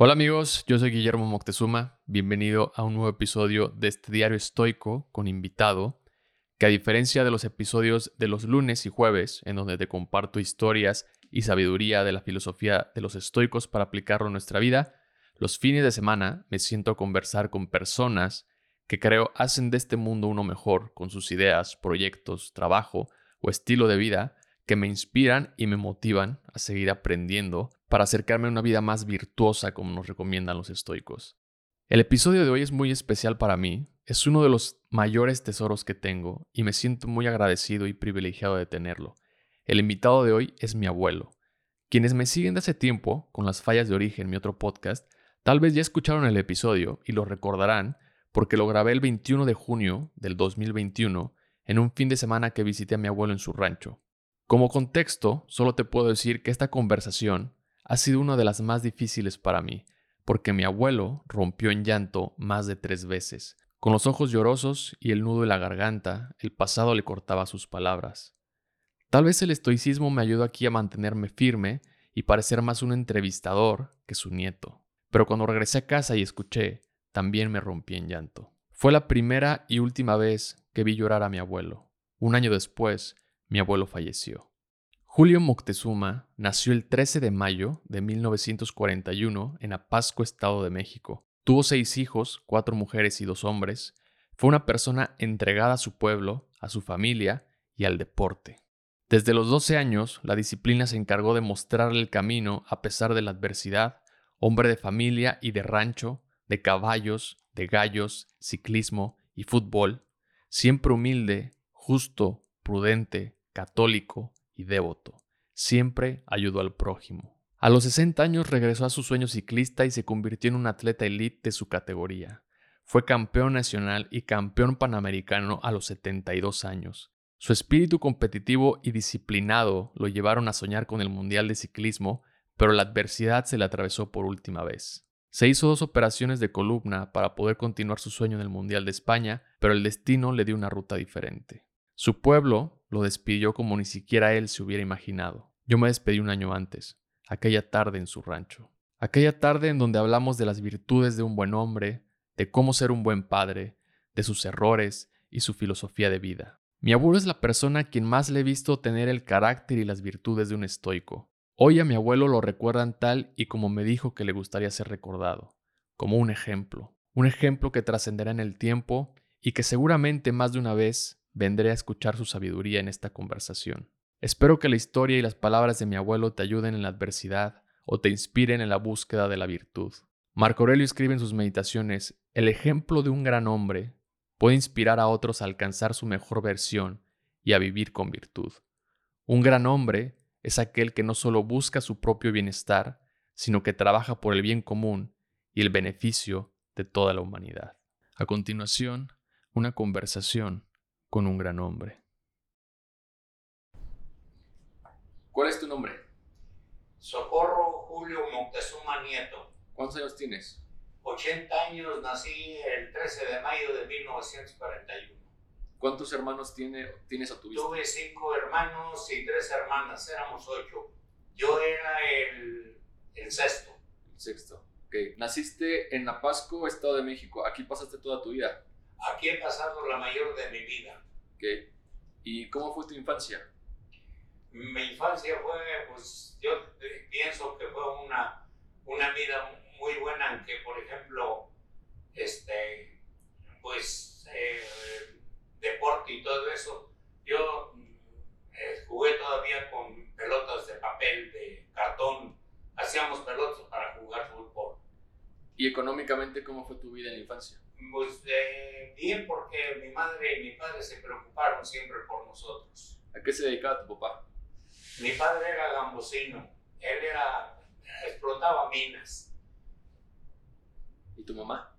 Hola amigos, yo soy Guillermo Moctezuma, bienvenido a un nuevo episodio de este diario estoico con invitado, que a diferencia de los episodios de los lunes y jueves, en donde te comparto historias y sabiduría de la filosofía de los estoicos para aplicarlo en nuestra vida, los fines de semana me siento a conversar con personas que creo hacen de este mundo uno mejor con sus ideas, proyectos, trabajo o estilo de vida que me inspiran y me motivan a seguir aprendiendo para acercarme a una vida más virtuosa como nos recomiendan los estoicos. El episodio de hoy es muy especial para mí, es uno de los mayores tesoros que tengo y me siento muy agradecido y privilegiado de tenerlo. El invitado de hoy es mi abuelo. Quienes me siguen de hace tiempo, con las fallas de origen, mi otro podcast, tal vez ya escucharon el episodio y lo recordarán porque lo grabé el 21 de junio del 2021 en un fin de semana que visité a mi abuelo en su rancho. Como contexto, solo te puedo decir que esta conversación ha sido una de las más difíciles para mí, porque mi abuelo rompió en llanto más de tres veces. Con los ojos llorosos y el nudo en la garganta, el pasado le cortaba sus palabras. Tal vez el estoicismo me ayudó aquí a mantenerme firme y parecer más un entrevistador que su nieto. Pero cuando regresé a casa y escuché, también me rompí en llanto. Fue la primera y última vez que vi llorar a mi abuelo. Un año después, mi abuelo falleció. Julio Moctezuma nació el 13 de mayo de 1941 en Apasco, Estado de México. Tuvo seis hijos, cuatro mujeres y dos hombres. Fue una persona entregada a su pueblo, a su familia y al deporte. Desde los 12 años, la disciplina se encargó de mostrarle el camino a pesar de la adversidad, hombre de familia y de rancho, de caballos, de gallos, ciclismo y fútbol, siempre humilde, justo, prudente, católico, y devoto. Siempre ayudó al prójimo. A los 60 años regresó a su sueño ciclista y se convirtió en un atleta elite de su categoría. Fue campeón nacional y campeón panamericano a los 72 años. Su espíritu competitivo y disciplinado lo llevaron a soñar con el Mundial de Ciclismo, pero la adversidad se le atravesó por última vez. Se hizo dos operaciones de columna para poder continuar su sueño en el Mundial de España, pero el destino le dio una ruta diferente. Su pueblo lo despidió como ni siquiera él se hubiera imaginado. Yo me despedí un año antes, aquella tarde en su rancho. Aquella tarde en donde hablamos de las virtudes de un buen hombre, de cómo ser un buen padre, de sus errores y su filosofía de vida. Mi abuelo es la persona a quien más le he visto tener el carácter y las virtudes de un estoico. Hoy a mi abuelo lo recuerdan tal y como me dijo que le gustaría ser recordado, como un ejemplo, un ejemplo que trascenderá en el tiempo y que seguramente más de una vez vendré a escuchar su sabiduría en esta conversación. Espero que la historia y las palabras de mi abuelo te ayuden en la adversidad o te inspiren en la búsqueda de la virtud. Marco Aurelio escribe en sus meditaciones, el ejemplo de un gran hombre puede inspirar a otros a alcanzar su mejor versión y a vivir con virtud. Un gran hombre es aquel que no solo busca su propio bienestar, sino que trabaja por el bien común y el beneficio de toda la humanidad. A continuación, una conversación con un gran hombre. ¿Cuál es tu nombre? Socorro Julio Moctezuma Nieto. ¿Cuántos años tienes? 80 años, nací el 13 de mayo de 1941. ¿Cuántos hermanos tiene, tienes a tu vista? Tuve cinco hermanos y tres hermanas, éramos ocho. Yo era el, el sexto. El sexto. Ok. Naciste en Napasco, Estado de México. Aquí pasaste toda tu vida. Aquí he pasado la mayor de mi vida. Okay. ¿Y cómo fue tu infancia? Mi infancia fue, pues yo pienso que fue una, una vida muy buena, aunque por ejemplo, este, pues eh, deporte y todo eso, yo eh, jugué todavía con pelotas de papel, de cartón, hacíamos pelotas para jugar fútbol. ¿Y económicamente cómo fue tu vida en la infancia? Pues eh, bien, porque mi madre y mi padre se preocuparon siempre por nosotros. ¿A qué se dedicaba tu papá? Mi padre era gambosino, él era, explotaba minas. ¿Y tu mamá?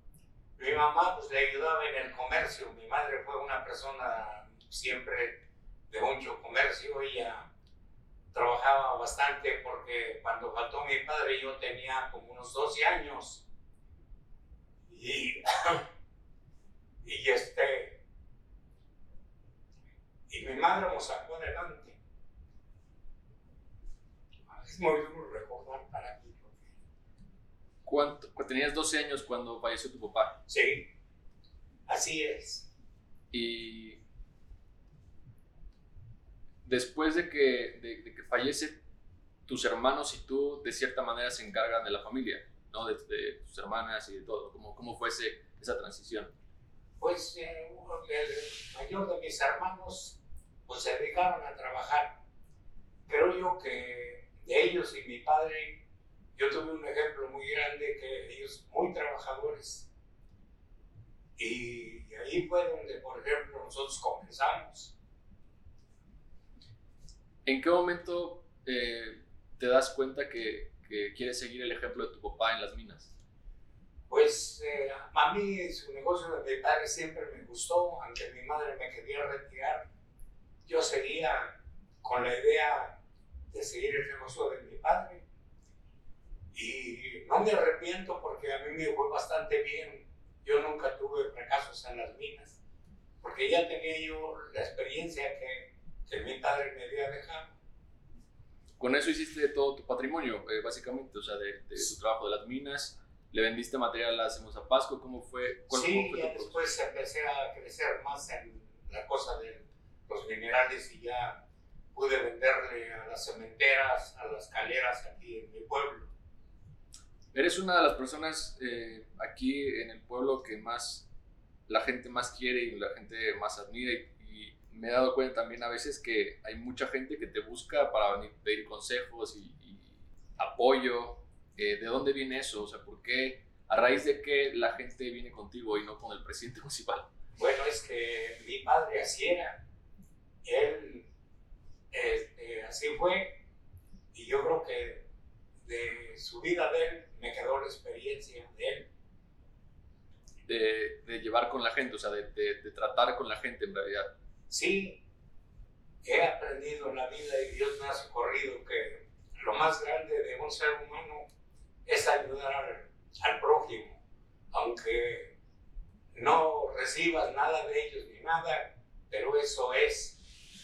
Mi mamá pues le ayudaba en el comercio, mi madre fue una persona siempre de mucho comercio, ella trabajaba bastante porque cuando faltó mi padre yo tenía como unos 12 años y, y este, y mi madre nos sacó adelante. Es muy duro recordar para mí, ¿Cuánto? Tenías 12 años cuando falleció tu papá. Sí, así es. Y después de que, de, que fallece, tus hermanos y tú de cierta manera se encargan de la familia, ¿no? De, tus hermanas y de todo. ¿Cómo, cómo fue esa transición? Pues eh, el mayor de mis hermanos pues, se dedicaron a trabajar. Creo yo que de ellos y mi padre, yo tuve un ejemplo muy grande que ellos muy trabajadores. Y ahí fue donde, por ejemplo, nosotros comenzamos. ¿En qué momento eh, te das cuenta que, que, quieres seguir el ejemplo de tu papá en las minas? Pues eh, a mí su negocio de mi padre siempre me gustó, aunque mi madre me quería retirar. Yo seguía con la idea de seguir el negocio de mi padre. Y no me arrepiento porque a mí me fue bastante bien. Yo nunca tuve fracasos en las minas, porque ya tenía yo la experiencia que, que mi padre me había dejado con eso hiciste todo tu patrimonio, eh, básicamente, o sea, de, de, tu trabajo de las minas, le vendiste material a Hacemos a Pasco, ¿cómo fue? sí, ya después empecé a crecer más en la cosa de los minerales y ya pude venderle a las cementeras, a las caleras aquí en mi pueblo. Eres una de las personas eh, aquí en el pueblo que más la gente más quiere y la gente más admira me he dado cuenta también a veces que hay mucha gente que te busca para pedir consejos y, apoyo. Eh, ¿De dónde viene eso? O sea, ¿por qué? ¿A raíz de qué la gente viene contigo y no con el presidente municipal? Bueno, es que mi padre así era. Él este, así fue. Y yo creo que de su vida de él me quedó la experiencia de él. De, de llevar con la gente, o sea, de, de tratar con la gente en realidad. Sí, he aprendido en la vida y Dios me ha socorrido que lo más grande de un ser humano es ayudar al, prójimo, aunque no recibas nada de ellos ni nada, pero eso es,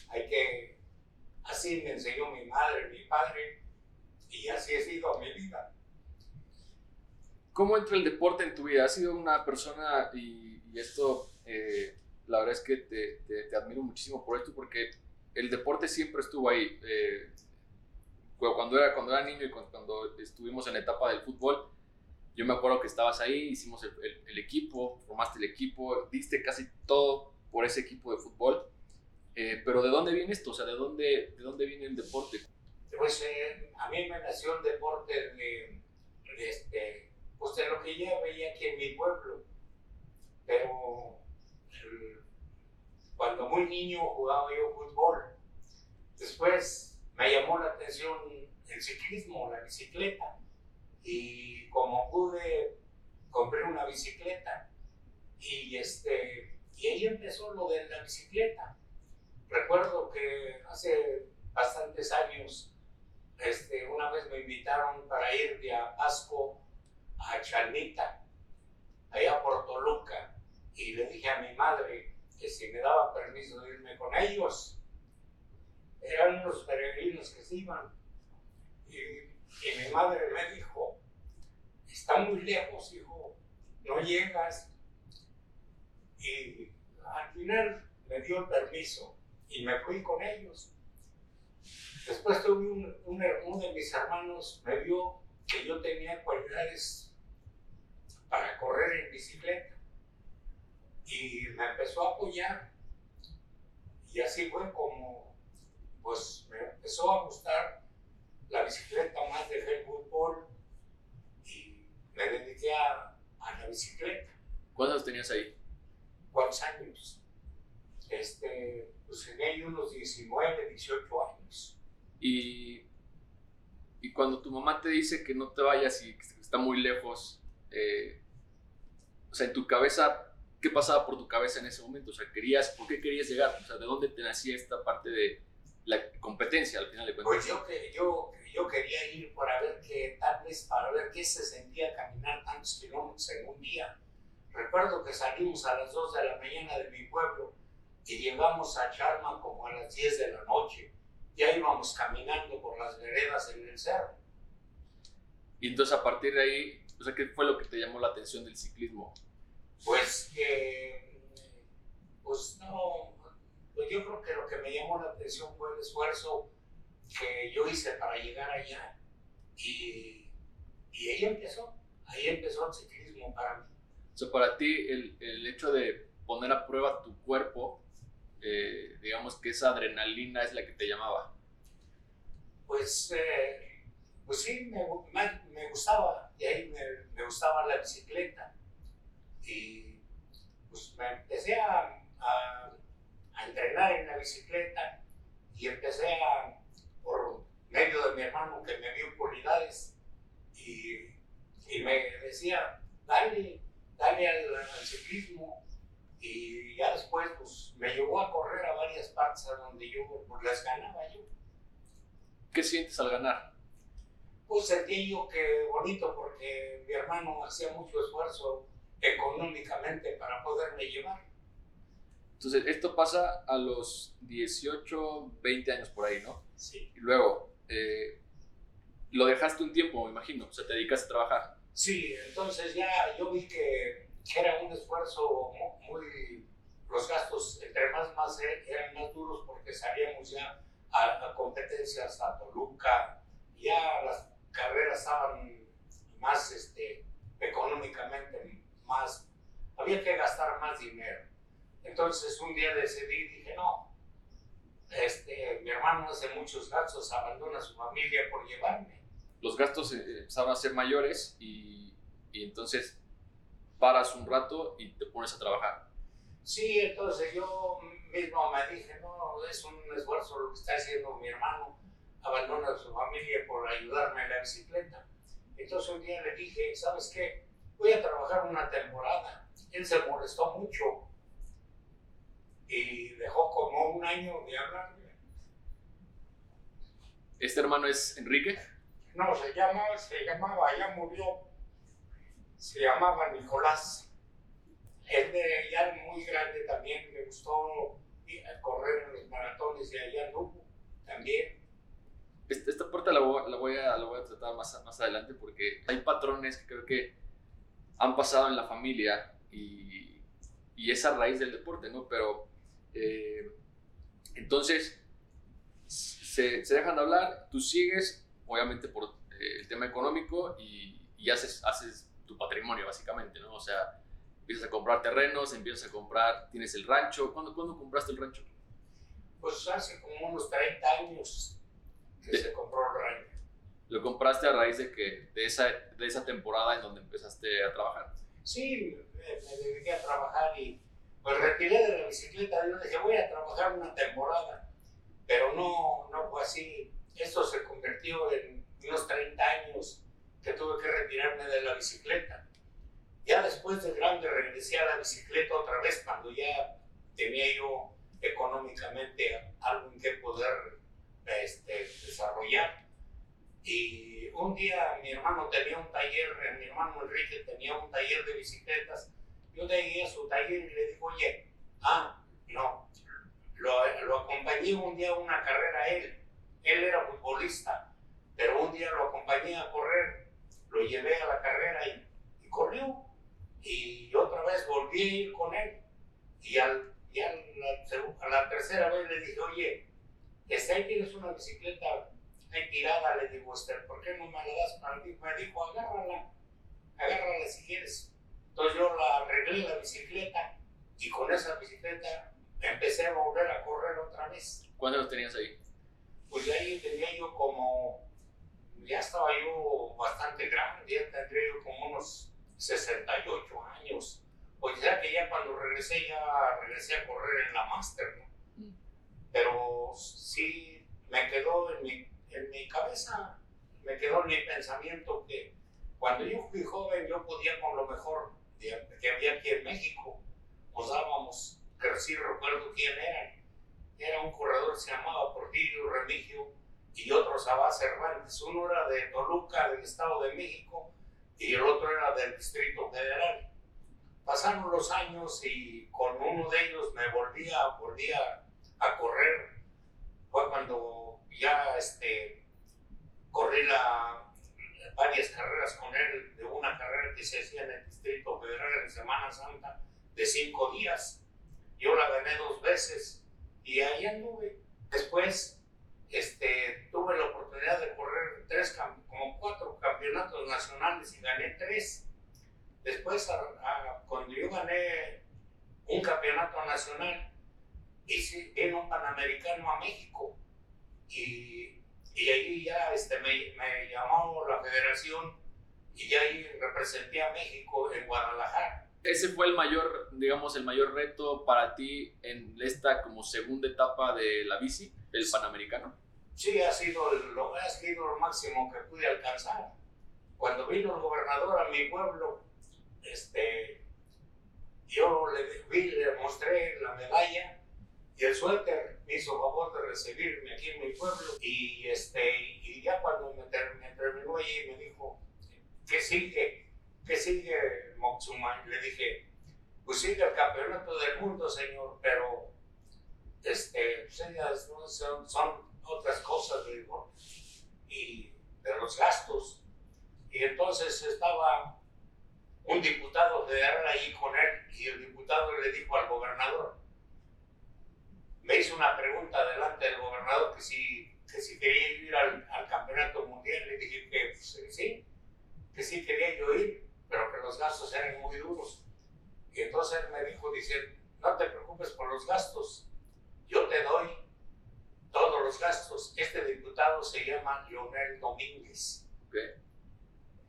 hay que, así me enseñó mi madre, mi padre, y así he sido mi vida. ¿Cómo entra el deporte en tu vida? ¿Has sido una persona, y, esto eh, la verdad es que te, te, admiro muchísimo por esto porque el deporte siempre estuvo ahí. Eh, cuando, era, cuando era niño y cuando, estuvimos en la etapa del fútbol, yo me acuerdo que estabas ahí, hicimos el, el, equipo, formaste el equipo, diste casi todo por ese equipo de fútbol. Eh, pero ¿de dónde viene esto? O sea, ¿de dónde, de dónde viene el deporte? Pues eh, a mí me nació el deporte de, de, este, pues de lo que ya veía aquí en mi pueblo. Pero cuando muy niño jugaba yo fútbol. Después me llamó la atención el ciclismo, la bicicleta. Y como pude, compré una bicicleta. Y, este, y ahí empezó lo de la bicicleta. Recuerdo que hace bastantes años, este, una vez me invitaron para ir de Pasco a Chalmita, allá por Toluca y le dije a mi madre que si me daba permiso de irme con ellos. Eran unos peregrinos que se iban. Y, mi madre me dijo, está muy lejos, hijo, no llegas. Y al final me dio el permiso y me fui con ellos. Después tuve un, un, uno de mis hermanos, me vio que yo tenía cualidades para correr en bicicleta y me empezó a apoyar. Y así fue como, pues me empezó a gustar la bicicleta más de el fútbol y me dediqué a, a, la bicicleta. ¿Cuántos tenías ahí? ¿Cuántos años? Este, pues tenía ahí unos 19, 18 años. Y, y cuando tu mamá te dice que no te vayas y que está muy lejos, eh, o sea, en tu cabeza ¿qué pasaba por tu cabeza en ese momento? O sea, querías, ¿por qué querías llegar? O sea, ¿de dónde te nacía esta parte de la competencia al final de cuentas? Pues yo, yo, yo quería ir para ver qué, tal vez para ver qué se sentía caminar tantos kilómetros en un día. Recuerdo que salimos a las 2 de la mañana de mi pueblo y llegamos a Charma como a las 10 de la noche. Ya íbamos caminando por las veredas en el cerro. Y entonces a partir de ahí O sea, ¿qué fue lo que te llamó la atención del ciclismo? Pues que, pues no, pues yo creo que lo que me llamó la atención fue el esfuerzo que yo hice para llegar allá. Y, y ahí empezó, ahí empezó el ciclismo para mí. O sea, para ti el, el hecho de poner a prueba tu cuerpo, eh, digamos que esa adrenalina es la que te llamaba. Pues, eh, pues sí, me, me, gustaba, y ahí me, me, gustaba la bicicleta. Y pues me empecé a, a, a entrenar en la bicicleta y empecé a, por medio de mi hermano que me vio cualidades y, y me decía, dale, dale al, al, ciclismo. Y ya después pues, me llevó a correr a varias partes a donde yo pues, las ganaba yo. ¿Qué sientes al ganar? Pues sentí yo que bonito porque mi hermano hacía mucho esfuerzo económicamente para poderme llevar. Entonces, esto pasa a los 18, 20 años por ahí, ¿no? Sí. Y luego, eh, lo dejaste un tiempo, me imagino, o sea, te dedicaste a trabajar. Sí, entonces ya yo vi que, era un esfuerzo muy, Los gastos, entre más, más eran más duros porque salíamos ya a, a competencias a Toluca, ya las carreras estaban más este, económicamente, más. Había que gastar más dinero. Entonces un día decidí, dije, no, este, mi hermano hace muchos gastos, abandona a su familia por llevarme. Los gastos eh, empezaron a ser mayores y, y, entonces paras un rato y te pones a trabajar. Sí, entonces yo mismo me dije, no, es un esfuerzo lo que está haciendo mi hermano, abandona a su familia por ayudarme en la bicicleta. Entonces un día le dije, ¿sabes qué? Voy a trabajar una temporada. Él se molestó mucho y dejó como un año de hablarme. ¿Este hermano es Enrique? No, se, llama, se llamaba, ya murió, se llamaba Nicolás. Él de ya muy grande también, le gustó correr en los maratones de allá Lugo también. Esta, esta parte la voy, la, voy a, la voy a tratar más, más adelante porque hay patrones que creo que han pasado en la familia y, y es a raíz del deporte, ¿no? Pero eh, entonces, se, se, dejan de hablar, tú sigues, obviamente por eh, el tema económico, y, y, haces, haces tu patrimonio, básicamente, ¿no? O sea, empiezas a comprar terrenos, empiezas a comprar, tienes el rancho. ¿Cuándo, ¿cuándo compraste el rancho? Pues hace como unos 30 años que de, se compró el rancho. ¿Lo compraste a raíz de que de esa, de esa temporada en donde empezaste a trabajar? Sí, me, dediqué a trabajar y pues retiré de la bicicleta, yo dije, voy a trabajar una temporada, pero no, no fue así. Esto se convirtió en unos 30 años que tuve que retirarme de la bicicleta. Ya después de grande regresé a la bicicleta otra vez cuando ya tenía yo económicamente algo en que poder este, desarrollar. Y un día mi hermano tenía un taller, mi hermano Enrique tenía un taller de bicicletas yo llegué a su taller y le digo, oye, ah, no, lo, lo acompañé un día a una carrera a él. Él era futbolista, pero un día lo acompañé a correr, lo llevé a la carrera y, y corrió. Y otra vez volví a ir con él. Y, al, y a, la, a la tercera vez le dije, oye, este, ahí tienes una bicicleta ahí tirada. Le digo, este, ¿por qué no me la das para mí? Me dijo, agárrala, agárrala si quieres. Entonces yo la arreglé la bicicleta y con esa bicicleta empecé a volver a correr otra vez. ¿Cuántos tenías ahí? Pues ahí tenía yo como, ya estaba yo bastante grande, ya tendría yo como unos 68 años. Pues ya que ya cuando regresé, ya regresé a correr en la Master, ¿no? Mm. Pero sí me quedó en mi, en mi cabeza, me quedó en mi pensamiento que cuando yo fui joven yo podía con lo mejor que había aquí en México. Nos dábamos, que sí recuerdo quién eran. Era un corredor que se llamaba Portillo Remigio y otro Sabá Cervantes. Uno era de Toluca, del Estado de México, y el otro era del Distrito Federal. Pasaron los años y con uno de ellos me volvía, volvía a correr. Fue cuando ya este, corrí la, varias carreras con él, de una carrera que se hacía en el Distrito Federal en Semana Santa de cinco días. Yo la gané dos veces y ahí anduve. Después este, tuve la oportunidad de correr tres, como cuatro campeonatos nacionales y gané tres. Después, cuando yo gané un campeonato nacional, hice, en un Panamericano a México y, y ahí ya este, me, me llamó la federación y ahí representé a México en Guadalajara. Ese fue el mayor, digamos, el mayor reto para ti en esta como segunda etapa de la bici, el Panamericano. Sí, ha sido lo, ha sido lo máximo que pude alcanzar. Cuando vino el gobernador a mi pueblo, este, yo le, vi, le mostré la medalla y el suéter me hizo favor de recibirme aquí en mi pueblo. Y, este, y ya cuando me, terminó allí me dijo, ¿qué sigue? ¿Qué sigue Moxuma? Le dije, pues sigue el campeonato del mundo, señor, pero este, pues son, son otras cosas, digo, y de los gastos. Y entonces estaba un diputado federal ahí con él y el diputado le dijo al gobernador, me hizo una pregunta delante del gobernador que si, que si quería ir al, al campeonato mundial. Le dije que pues, sí, que sí quería yo ir, pero que los gastos eran muy duros. Y entonces él me dijo, dice, no te preocupes por los gastos, yo te doy todos los gastos. Este diputado se llama Leonel Domínguez.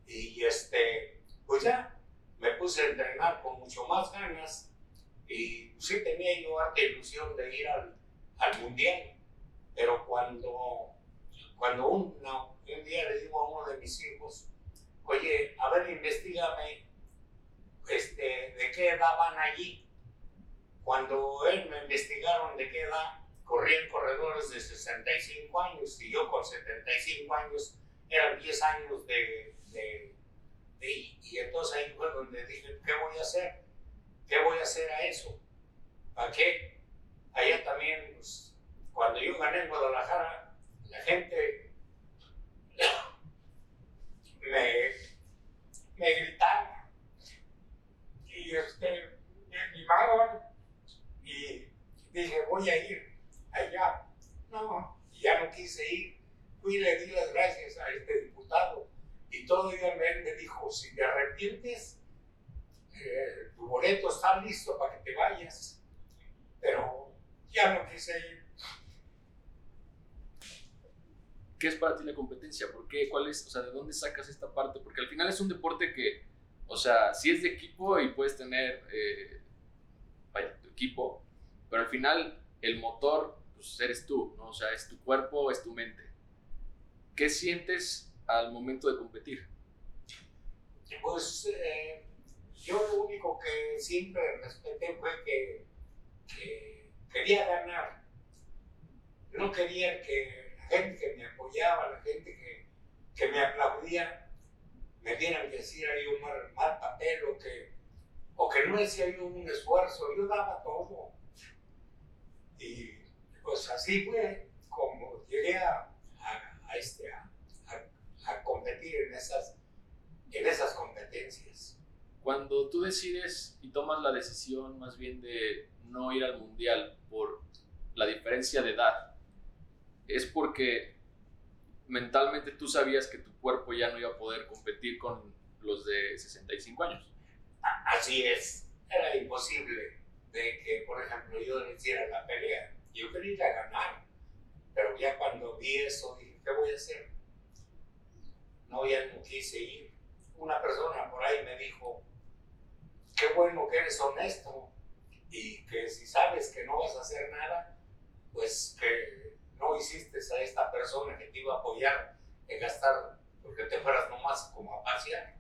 Y este, pues ya, me puse a entrenar con mucho más ganas y sí tenía yo harta ilusión de ir al, al mundial. Pero cuando, cuando un, un día le digo a uno de mis hijos, oye, a ver, investigame este, de qué edad van allí. Cuando él me investigaron de qué edad, corrían corredores de 65 años y yo con 75 años eran 10 años de, de, y entonces ahí fue donde dije, ¿qué voy a hacer? ¿Qué voy a hacer a eso? ¿Para qué? Allá también, pues, cuando yo gané en Guadalajara, la gente me, me gritaron y este, me animaron y dije, voy a ir allá. No, ya no quise ir. Fui y le di las gracias a este diputado y todavía me dijo, si te arrepientes, eh, tu boleto está listo para que te vayas. Pero ya no quise ir. ¿qué es para ti la competencia? ¿Por qué? ¿Cuál es? O sea, ¿de dónde sacas esta parte? Porque al final es un deporte que, o sea, sí es de equipo y puedes tener, eh, vaya, tu equipo, pero al final el motor, pues eres tú, ¿no? O sea, es tu cuerpo, es tu mente. ¿Qué sientes al momento de competir? Pues eh, yo lo único que siempre respeté fue que, que quería ganar. No quería que gente que me apoyaba, la gente que, que me aplaudía, me dieran que decir ahí un mal, papel o que, o que no hacía yo un esfuerzo, yo daba todo. Y pues así fue como llegué a, a, este, a, a, competir en esas, en esas competencias. Cuando tú decides y tomas la decisión más bien de no ir al mundial por la diferencia de edad, es porque mentalmente tú sabías que tu cuerpo ya no iba a poder competir con los de 65 años. Así es, era imposible de que, por ejemplo, yo le hiciera la pelea. Yo quería ganar, pero ya cuando vi eso dije, ¿qué voy a hacer? No, ya no quise ir. Una persona por ahí me dijo, qué bueno que eres honesto y que si sabes que no vas a hacer nada, pues que no hiciste a esta persona que te iba a apoyar en gastar porque te fueras nomás como a pasear.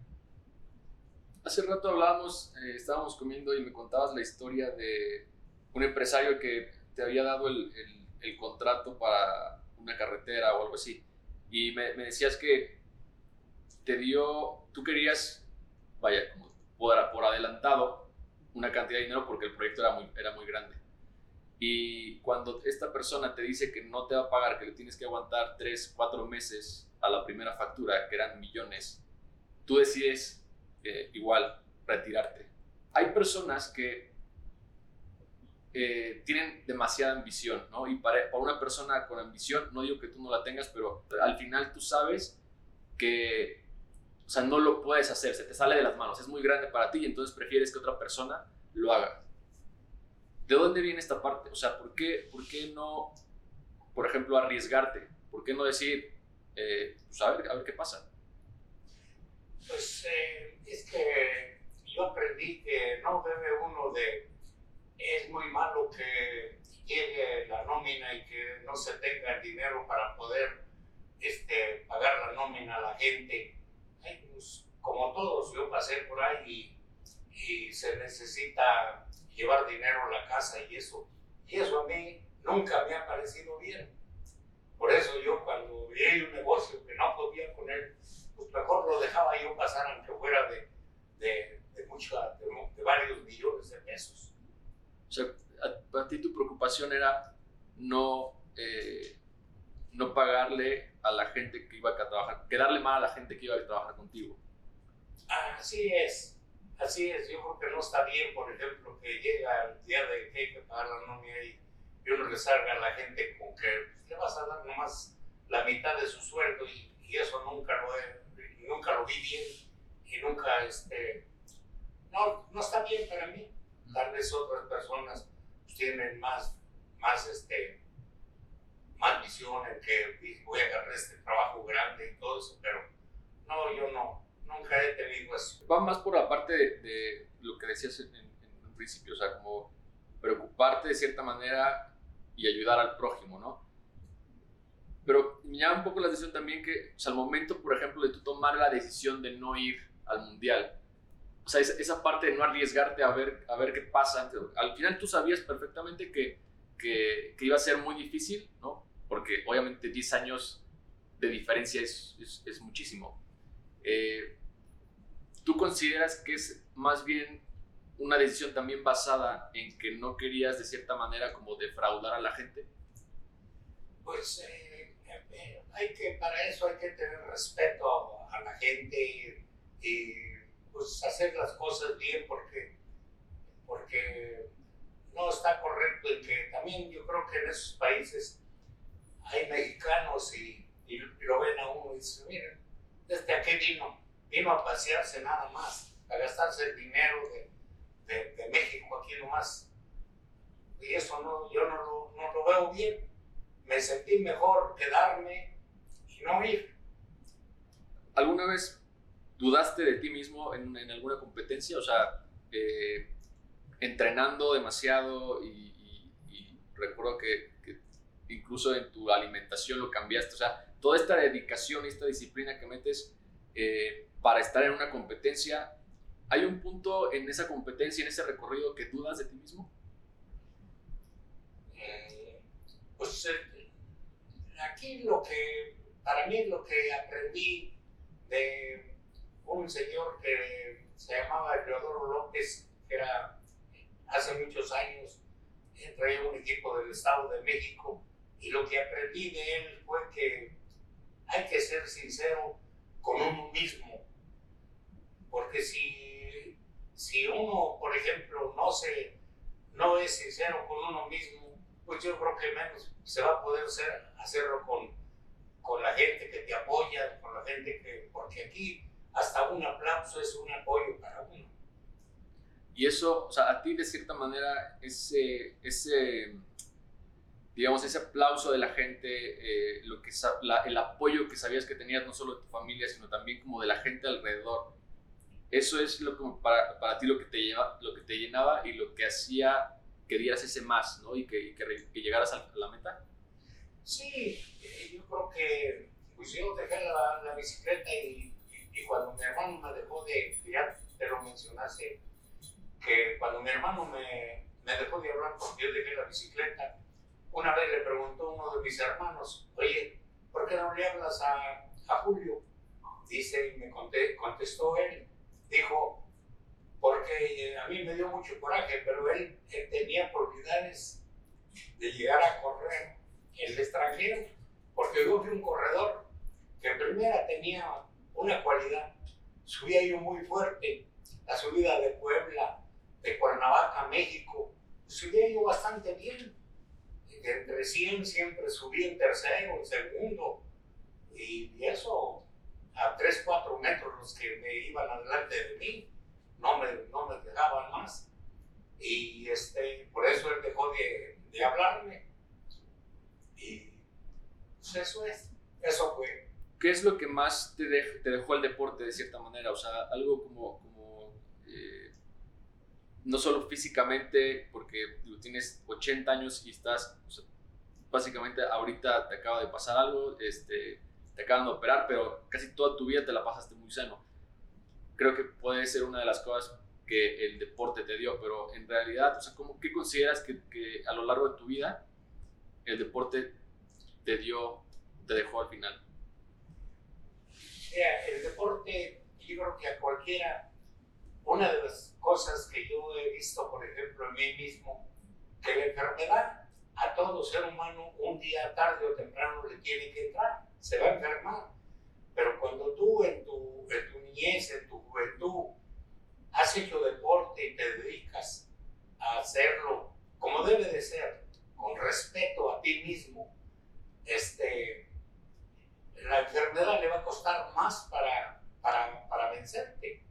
Hace rato hablábamos, eh, estábamos comiendo y me contabas la historia de un empresario que te había dado el, el, contrato para una carretera o algo así. Y me, me, decías que te dio, tú querías, vaya, como por, por adelantado, una cantidad de dinero porque el proyecto era muy, era muy grande. Y cuando esta persona te dice que no te va a pagar, que le tienes que aguantar 3, 4 meses a la primera factura, que eran millones, tú decides eh, igual retirarte. Hay personas que eh, tienen demasiada ambición, ¿no? Y para, para, una persona con ambición, no digo que tú no la tengas, pero al final tú sabes que, o sea, no lo puedes hacer, se te sale de las manos, es muy grande para ti y entonces prefieres que otra persona lo haga. ¿De dónde viene esta parte? O sea, ¿por qué, por qué no, por ejemplo, arriesgarte? ¿Por qué no decir, eh, pues a ver, a ver qué pasa? Pues eh, es que yo aprendí que no debe uno de... Es muy malo que llegue la nómina y que no se tenga el dinero para poder este, pagar la nómina a la gente. Pues, como todos, yo pasé por ahí y, y, se necesita llevar dinero a la casa y eso. Y eso a mí nunca me ha parecido bien. Por eso yo cuando vi un negocio que no podía poner, pues mejor lo dejaba yo pasar aunque fuera de, de, de, mucho, de, varios millones de pesos. O sea, para ti tu preocupación era no, eh, no pagarle a la gente que iba a trabajar, que darle mal a la gente que iba a trabajar contigo. Así es, así es. Yo creo que no está bien, por ejemplo, que llega el día de que hay que pagar la nómina y, y uno le salga a la gente con que le vas a dar nomás la mitad de su sueldo y, y eso nunca lo, he, nunca lo vi bien y nunca, este, no, no está bien para mí. Tal vez otras personas pues, tienen más, más, este, en que voy a agarrar este trabajo grande y todo eso, pero no, yo no, nunca he tenido eso. Va más por la parte de, de lo que decías en, en, un principio, o sea, como preocuparte de cierta manera y ayudar al prójimo, ¿no? Pero me llama un poco la atención también que, o sea, al momento, por ejemplo, de tú tomar la decisión de no ir al mundial, o sea, esa, esa parte de no arriesgarte a ver, a ver qué pasa, al final tú sabías perfectamente que, que, que iba a ser muy difícil, ¿no? Porque obviamente 10 años de diferencia es, es, es muchísimo. Eh, ¿Tú consideras que es más bien una decisión también basada en que no querías de cierta manera como defraudar a la gente? Pues eh, eh, hay que, para eso hay que tener respeto a, a la gente y, pues hacer las cosas bien porque, porque no está correcto y que también yo creo que en esos países hay mexicanos y, y lo ven a uno y dicen, miren, ¿desde aquí vino? Vino a pasearse nada más, a gastarse el dinero de, de, de México aquí nomás. Y eso no, yo no lo, no lo veo bien. Me sentí mejor quedarme y no ir. ¿Alguna vez dudaste de ti mismo en, en alguna competencia? O sea, eh, entrenando demasiado y, y, y recuerdo que, incluso en tu alimentación lo cambiaste. O sea, toda esta dedicación y esta disciplina que metes eh, para estar en una competencia, ¿hay un punto en esa competencia, en ese recorrido que dudas de ti mismo? Eh, pues eh, aquí lo que, para mí lo que aprendí de un señor que se llamaba Leodoro López, que era hace muchos años, traía un equipo del Estado de México, y lo que aprendí de él fue que hay que ser sincero con uno mismo. Porque si, si uno, por ejemplo, no, se, no es sincero con uno mismo, pues yo creo que menos se va a poder ser, hacerlo con, con la gente que te apoya, con la gente que... Porque aquí hasta un aplauso es un apoyo para uno. Y eso, o sea, a ti de cierta manera, ese, ese digamos, ese aplauso de la gente, eh, lo que, la, el apoyo que sabías que tenías no solo de tu familia, sino también como de la gente alrededor. Eso es lo como para, para ti lo que, te lleva, lo que te llenaba y lo que hacía que dieras ese más, ¿no? Y que, y que, que llegaras a la meta. Sí, eh, yo creo que pues yo dejé la, la bicicleta y, y, y, cuando mi hermano me dejó de, ya te lo mencionaste, que cuando mi hermano me, me dejó de hablar porque yo dejé la bicicleta, una vez le preguntó uno de mis hermanos, oye, ¿por qué no le hablas a, Julio? Dice, y me contestó él, dijo, porque a mí me dio mucho coraje, pero él, él tenía probabilidades de llegar a correr en el extranjero, porque yo fui un corredor que en primera tenía una cualidad, subía yo muy fuerte, la subida de Puebla, de Cuernavaca, México, subía yo bastante bien. Entre 100 siempre subí en tercero, en segundo. Y eso a 3, 4 metros los que me iban adelante de mí. No me, no me dejaban más. Y este, por eso él dejó de, de hablarme. Y pues eso es, eso fue. ¿Qué es lo que más te, te dejó el deporte de cierta manera? O sea, algo como, como eh, no solo físicamente, porque tienes 80 años y estás, básicamente ahorita te acaba de pasar algo, este, te acaban de operar, pero casi toda tu vida te la pasaste muy sano. Creo que puede ser una de las cosas que el deporte te dio, pero en realidad, o sea, ¿cómo, ¿qué consideras que, a lo largo de tu vida el deporte te dio, te dejó al final? el deporte, yo creo que a cualquiera una de las cosas que yo he visto, por ejemplo, en mí mismo, que la enfermedad a todo ser humano un día tarde o temprano le tiene que entrar, se va a enfermar. Pero cuando tú en tu, en tu niñez, en tu juventud, has hecho deporte y te dedicas a hacerlo como debe de ser, con respeto a ti mismo, este, la enfermedad le va a costar más para, para, para vencerte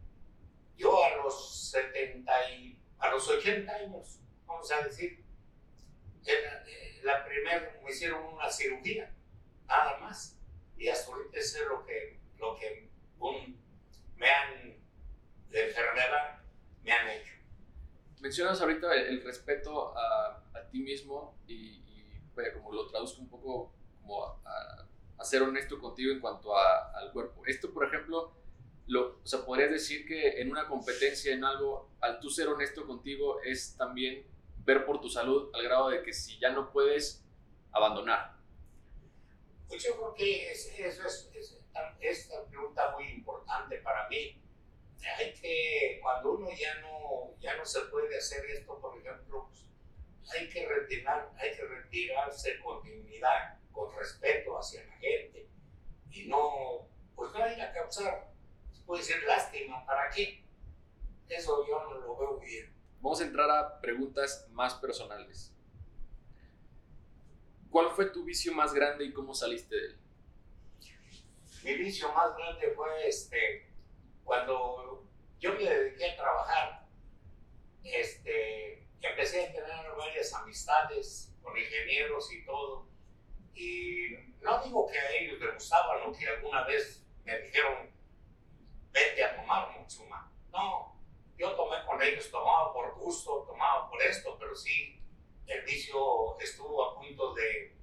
yo a los 70 y a los 80 años, vamos a decir, eh, la primera me hicieron una cirugía, nada más. Y hasta ahorita es lo que, lo que me han, de enfermedad, me han hecho. Mencionas ahorita el, respeto a, a, ti mismo y, y como lo traduzco un poco como a, a, ser honesto contigo en cuanto al cuerpo. Esto, por ejemplo, lo, o sea, podrías decir que en una competencia, en algo, al tú ser honesto contigo, es también ver por tu salud al grado de que si ya no puedes, abandonar. Pues yo creo que es, eso es, es, una pregunta muy importante para mí. Hay que, cuando uno ya no, ya no se puede hacer esto, por ejemplo, pues, hay que retirar, hay que retirarse con dignidad, con respeto hacia la gente y no, pues no hay a causar puede ser lástima, ¿para qué? Eso yo no lo veo bien. Vamos a entrar a preguntas más personales. ¿Cuál fue tu vicio más grande y cómo saliste de él? Mi vicio más grande fue este, cuando yo me dediqué a trabajar, este, empecé a tener varias amistades con ingenieros y todo. Y no digo que a ellos les gustaban o que alguna vez me dijeron, vete a tomar mucho más. No, yo tomé con ellos, tomaba por gusto, tomaba por esto, pero sí, el vicio estuvo a punto de,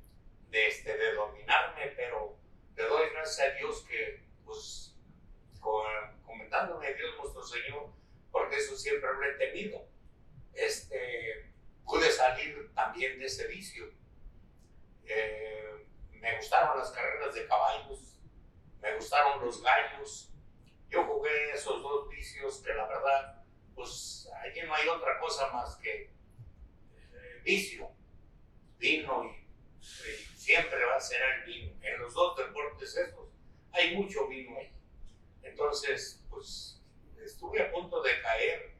este, de dominarme, pero le doy gracias a Dios que, pues, comentándome Dios nuestro Señor, porque eso siempre lo he tenido, este, pude salir también de ese vicio. Eh, me gustaron las carreras de caballos, me gustaron los gallos, yo jugué esos dos vicios que la verdad, pues allí no hay otra cosa más que eh, vicio, vino y, siempre va a ser el vino. En los dos deportes esos hay mucho vino ahí. Entonces, pues estuve a punto de caer.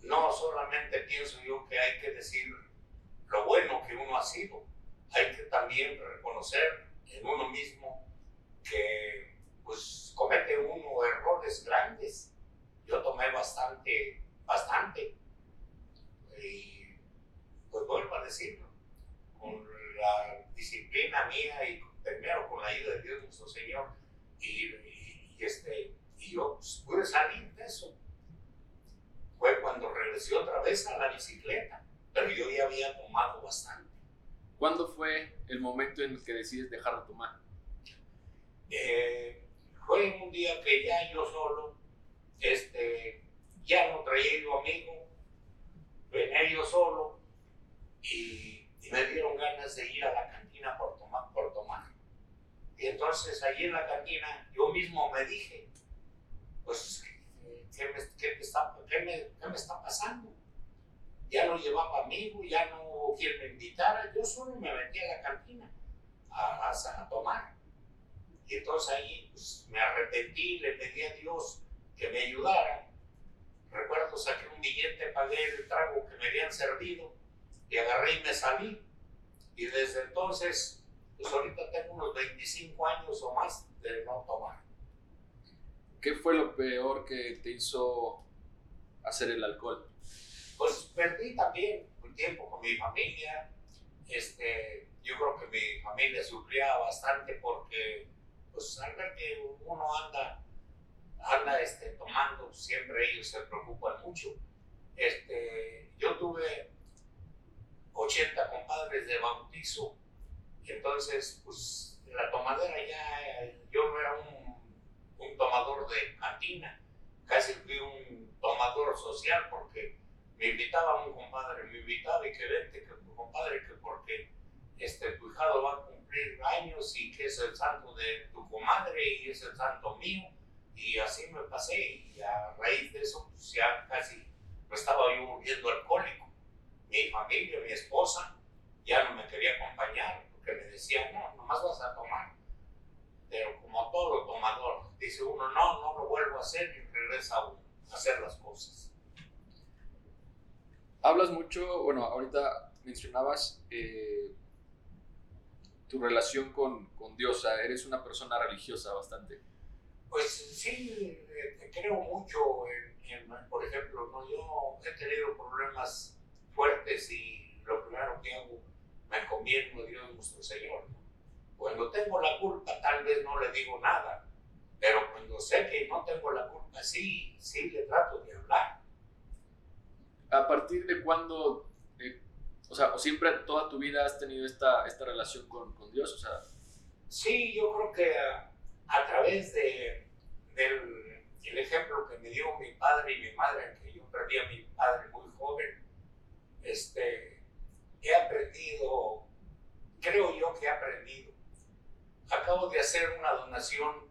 No solamente pienso yo que hay que decir lo bueno que uno ha sido, hay que también reconocer en uno mismo que pues comete uno errores grandes. Yo tomé bastante, bastante. Y pues vuelvo a decirlo, con la disciplina mía y primero con la ayuda de Dios nuestro Señor, y, este, y yo pues, pude salir de eso. Fue cuando regresé otra vez a la bicicleta, pero yo ya había tomado bastante. ¿Cuándo fue el momento en el que decides dejar de tomar? Eh, fue un día que ya yo solo, este, ya no traía yo amigo, venía yo solo y, me dieron ganas de ir a la cantina por tomar, por tomar. Y entonces allí en la cantina yo mismo me dije, pues, ¿qué me, qué está, qué me, qué me está pasando? Ya no llevaba amigo, ya no quien me invitara, yo solo me metí a la cantina a, a tomar. Y entonces ahí pues, me arrepentí, le pedí a Dios que me ayudara. Recuerdo, saqué un billete, pagué el trago que me habían servido y agarré y me salí. Y desde entonces, pues ahorita tengo unos 25 años o más de no tomar. ¿Qué fue lo peor que te hizo hacer el alcohol? Pues perdí también un tiempo con mi familia. Este, yo creo que mi familia sufría bastante porque, pues al ver que uno anda, anda este, tomando, siempre ellos se preocupan mucho. Este, yo tuve 80 compadres de bautizo, entonces, pues la tomadera ya, yo no era un, tomador de cantina, casi fui un tomador social porque me invitaba un compadre, me invitaba y que vente, que compadre, que porque este, tu va a cumplir años y que es el santo de tu comadre y es el santo mío. Y así me pasé y a raíz de eso pues ya casi me estaba yo volviendo alcohólico. Mi familia, mi esposa, ya no me quería acompañar porque me decían, no, nomás vas a tomar. Pero como todo tomador, dice uno, no, no lo vuelvo a hacer y regresa a hacer las cosas. Hablas mucho, bueno, ahorita mencionabas eh, tu relación con, con Dios, eres una persona religiosa bastante. Pues sí, eh, creo mucho en, por ejemplo, ¿no? yo he tenido problemas fuertes y lo primero que hago, me encomiendo a Dios nuestro Señor. Cuando tengo la culpa, tal vez no le digo nada, pero cuando sé que no tengo la culpa, sí, sí le trato de hablar. ¿A partir de cuándo o sea, o siempre toda tu vida has tenido esta, esta relación con, con Dios, o sea. Sí, yo creo que a, través de, del el ejemplo que me dio mi padre y mi madre, que yo perdí a mi padre muy joven, este, he aprendido, creo yo que he aprendido. Acabo de hacer una donación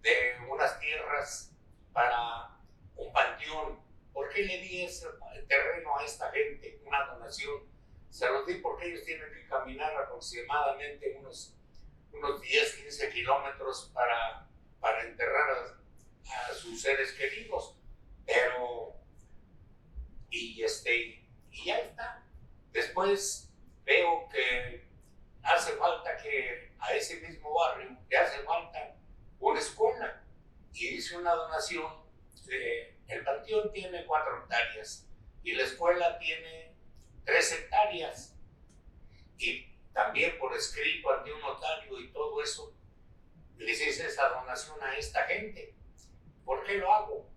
de unas tierras para un panteón. ¿Por qué le di ese terreno a esta gente? Una donación di porque ellos tienen que caminar aproximadamente unos, unos 10, 15 kilómetros para, para enterrar a, sus seres queridos. Pero, y, este, y ya está. Después veo que hace falta que a ese mismo barrio le hace falta una escuela. Y hice una donación. De, el panteón tiene cuatro hectáreas y la escuela tiene tres hectáreas. Y también por escrito ante un notario y todo eso, les hice esa donación a esta gente. ¿Por qué lo hago?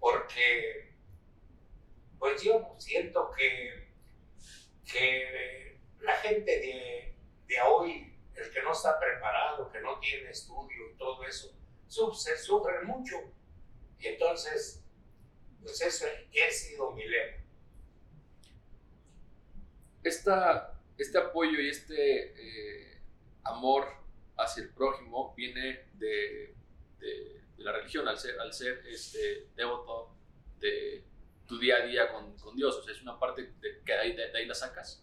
Porque, pues yo siento que, que la gente de, de hoy, el que no está preparado, que no tiene estudio y todo eso, se sufre mucho. Y entonces, pues ese ha sido mi lema este apoyo y este eh, amor hacia el prójimo viene de, de, la religión, al ser, al ser este, devoto de tu día a día con, con Dios. O sea, es una parte de, que ahí, de, ahí la sacas.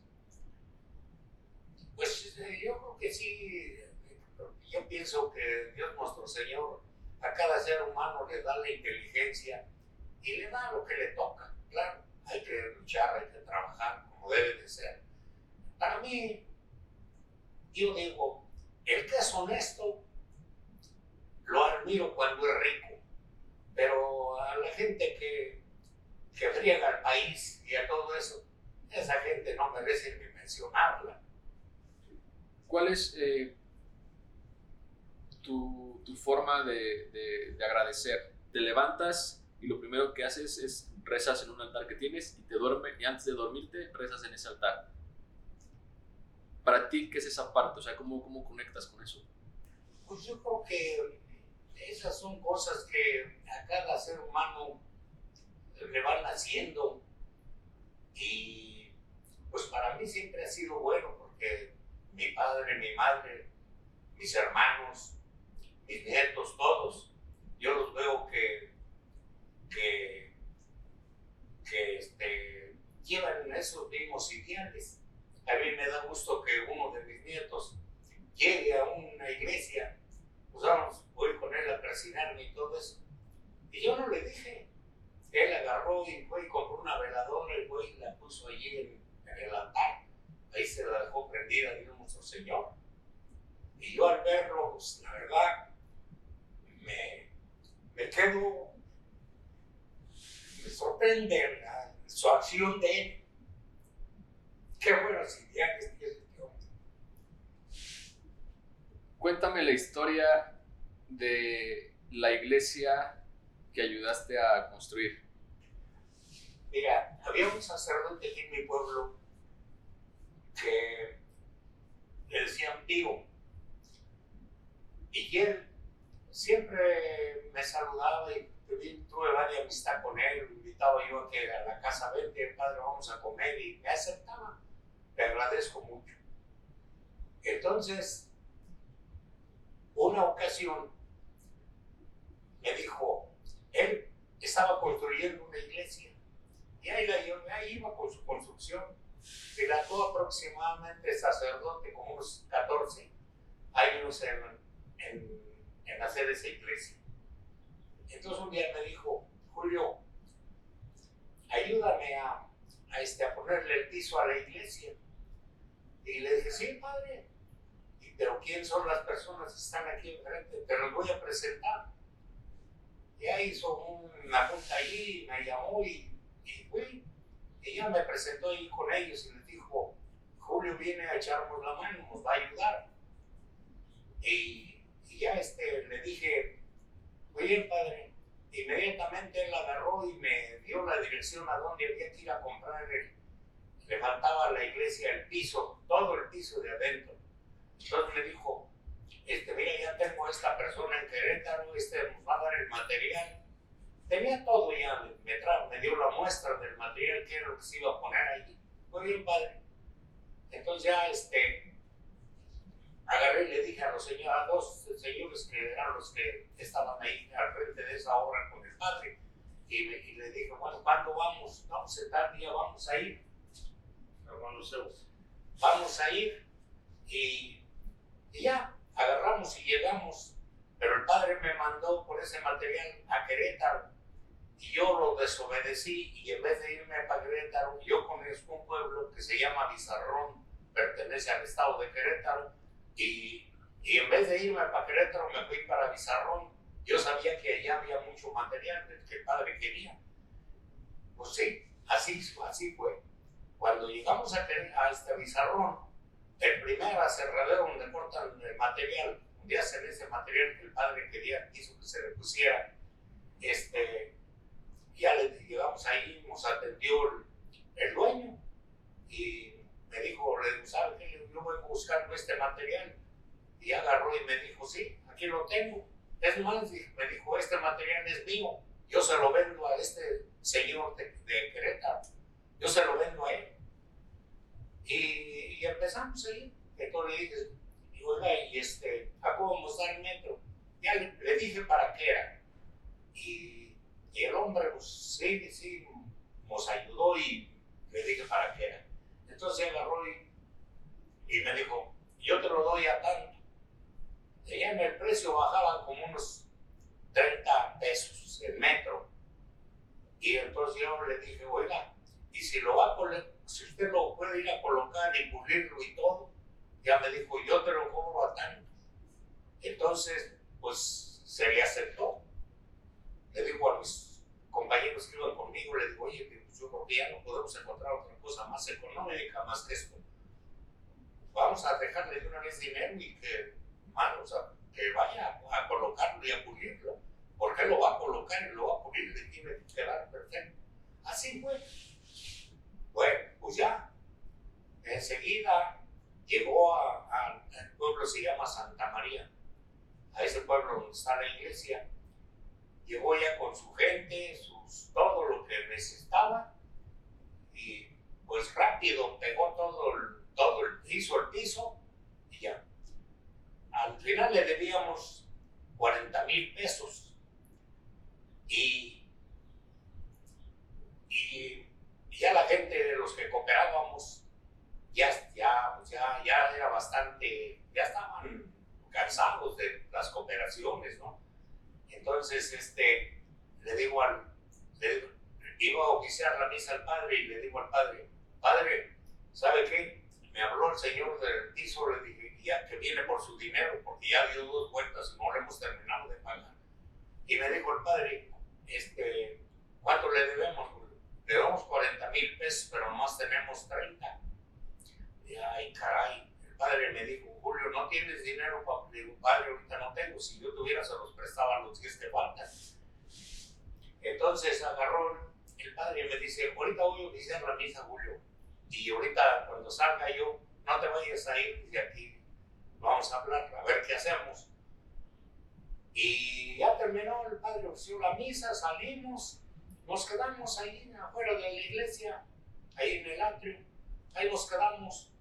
Pues eh, yo creo que sí. Yo pienso que Dios nuestro Señor a cada ser humano le da la inteligencia y le da lo que le toca. Claro, hay que luchar, hay que trabajar como debe de ser. Para mí, yo digo, el que es honesto, lo admiro cuando es rico, pero a la gente que, que friega al país y a todo eso, esa gente no merece ni mencionarla. ¿Cuál es eh, tu, tu, forma de, de, de agradecer? Te levantas y lo primero que haces es rezas en un altar que tienes y te duerme y antes de dormirte rezas en ese altar. Para ti, ¿qué es esa parte? O sea, ¿cómo, cómo conectas con eso? Pues yo creo que esas son cosas que a cada ser humano le van haciendo y pues para mí siempre ha sido bueno porque mi padre, mi madre, mis hermanos, mis nietos, todos, yo los veo que, que que este, llevan esos mismos ideales. A mí me da gusto que uno de mis nietos llegue a una iglesia, pues vamos, voy con él a presionarme y todo eso. Y yo no le dije, él agarró y fue y compró una veladora y fue y la puso allí en, el altar. Ahí se la dejó prendida, Dios nuestro Señor. Y yo al verlo, pues la verdad, me, me quedo, me sorprende su acción de él. Qué bueno si ya que Cuéntame la historia de la iglesia que ayudaste a construir. Mira, había un sacerdote aquí en mi pueblo que le decían Pío. Y él siempre me saludaba y tuve varias amistad con él. Me invitaba yo a que a la casa, vente, padre, vamos a comer y me aceptaba. Le agradezco mucho. Entonces, una ocasión me dijo, él estaba construyendo una iglesia y ahí, ahí iba con su construcción. Dilató aproximadamente sacerdote como unos 14 años en, en, en hacer esa iglesia. Entonces un día me dijo, Julio, ayúdame a, este, a ponerle el piso a la iglesia. Y le dije, sí, padre, pero ¿quién son las personas que están aquí enfrente? Te los voy a presentar. Ya hizo una junta allí, me llamó y, y ya me presentó ahí con ellos y les dijo, Julio viene a echarnos la mano, nos va a ayudar. Y, y ya este, le dije, bien padre. Inmediatamente él agarró y me dio la dirección a donde había que ir a comprar el, le faltaba a la iglesia el piso, todo el piso de adentro entonces me dijo, este, mira, ya tengo esta persona en Querétaro, este nos va a dar el material. Tenía todo ya, me, me, dio la muestra del material que era lo que se iba a poner ahí. Muy bien, padre. Entonces ya, este, agarré y le dije a los señores, a dos señores que eran los que estaban ahí al frente de esa obra con el padre, y, y le dije, bueno, ¿cuándo vamos? Vamos a tal día, vamos a ir. Vamos a ir y y ya, agarramos y llegamos. Pero el padre me mandó por ese material a Querétaro y yo lo desobedecí y en vez de irme para Querétaro, yo conozco un pueblo que se llama Bizarrón, pertenece al estado de Querétaro y, y en vez de irme para Querétaro me fui para Bizarrón. Yo sabía que allá había mucho material que el padre quería. Pues sí, así, así fue. Cuando llegamos a, a este Bizarrón, el primer aserradero donde cortan el material, donde hacen ese material que el padre quería, quiso que se le pusiera, este, ya le llegamos ahí, nos atendió el, el dueño y me dijo, le digo, ¿sabe qué? Yo voy buscando este material. Y agarró y me dijo, sí, aquí lo tengo. Es más, me dijo, este material es mío. Yo se lo vendo a este señor de, de Querétaro. Yo se lo vendo a él. Y, empezamos ahí. Entonces le dije, y oiga, y este, ¿a cómo vamos a dar el metro? Ya le, dije para qué era. Y, y, el hombre, pues sí, sí, nos ayudó y le dije para qué era. Entonces agarró y, y me dijo, yo te lo doy a tanto. Ya en el precio bajaban como unos 30 pesos el metro. Y entonces yo le dije, oiga, y si lo va a si usted lo puede ir a colocar y pulirlo y todo, ya me dijo, yo te lo cobro a tanto. Entonces, pues se le aceptó. Le digo a mis compañeros que iban conmigo, le digo, oye, pues yo creo que ya no podemos encontrar otra cosa más económica más que esto. Vamos a dejarle de una vez dinero y que, mano, o sea, que vaya a colocarlo y a pulirlo. Porque lo va a colocar y lo va a pulir y tiene que quedar perfecto. Así fue. Bueno, pues ya, enseguida llegó al pueblo se llama Santa María, a ese pueblo donde está la iglesia. Llegó ya con su gente, sus, todo lo que necesitaba y pues rápido pegó todo el, todo el, hizo el piso y ya. Al final le debíamos 40 mil pesos y, y ya la gente de los que cooperábamos ya, ya, ya, ya era bastante, ya estaban cansados de las cooperaciones, ¿no? Entonces, este, le digo al, le, iba a oficiar la misa al padre y le digo al padre, padre, ¿sabe qué? Me habló el señor del piso, le dije, que viene por su dinero, porque ya dio dos vueltas y no le hemos terminado de pagar. Y me dijo el padre, este, ¿cuánto le debemos? Le debemos 40 mil pesos, pero nomás tenemos 30. Y ay, caray, padre me dijo, Julio, ¿no tienes dinero? Le digo, padre, ahorita no tengo, si yo tuviera se los prestaba los que te faltan. Entonces agarró el padre y me dice, ahorita voy a oficiar la misa, Julio, y ahorita cuando salga yo, no te vayas a ir de aquí, vamos a hablar, a ver qué hacemos. Y ya terminó el padre ofició la misa, salimos, nos quedamos ahí afuera de la iglesia, ahí en el atrio, ahí nos quedamos,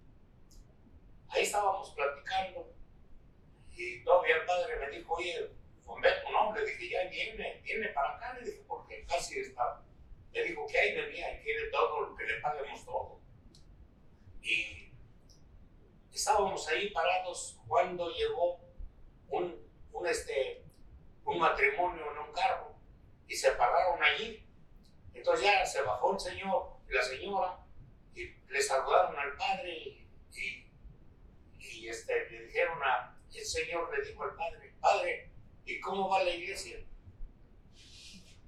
ahí estábamos platicando. Y todavía el padre me dijo, oye, con Beto, no, le dije, ya viene, viene para acá, le dije, porque casi está. Le dijo que ahí venía y quiere todo lo que le paguemos todo. Y estábamos ahí parados cuando llegó un, un, este, un matrimonio en un carro y se pararon allí. Entonces ya se bajó el señor y la señora y le saludaron al padre y, y, este, le dijeron a, el señor le dijo al padre, padre, ¿y cómo va la iglesia?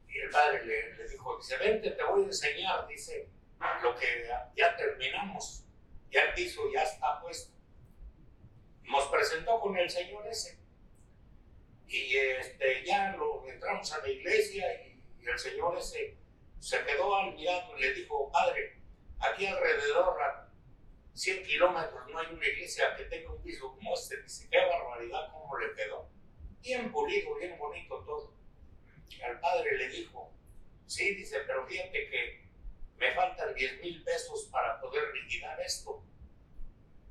Y el padre le, dijo, dice, vente, te voy a enseñar, dice, lo que ya, terminamos, ya el piso ya está puesto. Nos presentó con el señor ese. Y este, ya lo entramos a la iglesia y, el señor ese se quedó al mirado y le dijo, padre, aquí alrededor 100 kilómetros no hay una iglesia que tenga un piso como este. Dice, qué barbaridad, cómo le quedó bien pulido, bien bonito todo. Al padre le dijo, sí, dice, pero fíjate que me faltan 10 mil pesos para poder liquidar esto.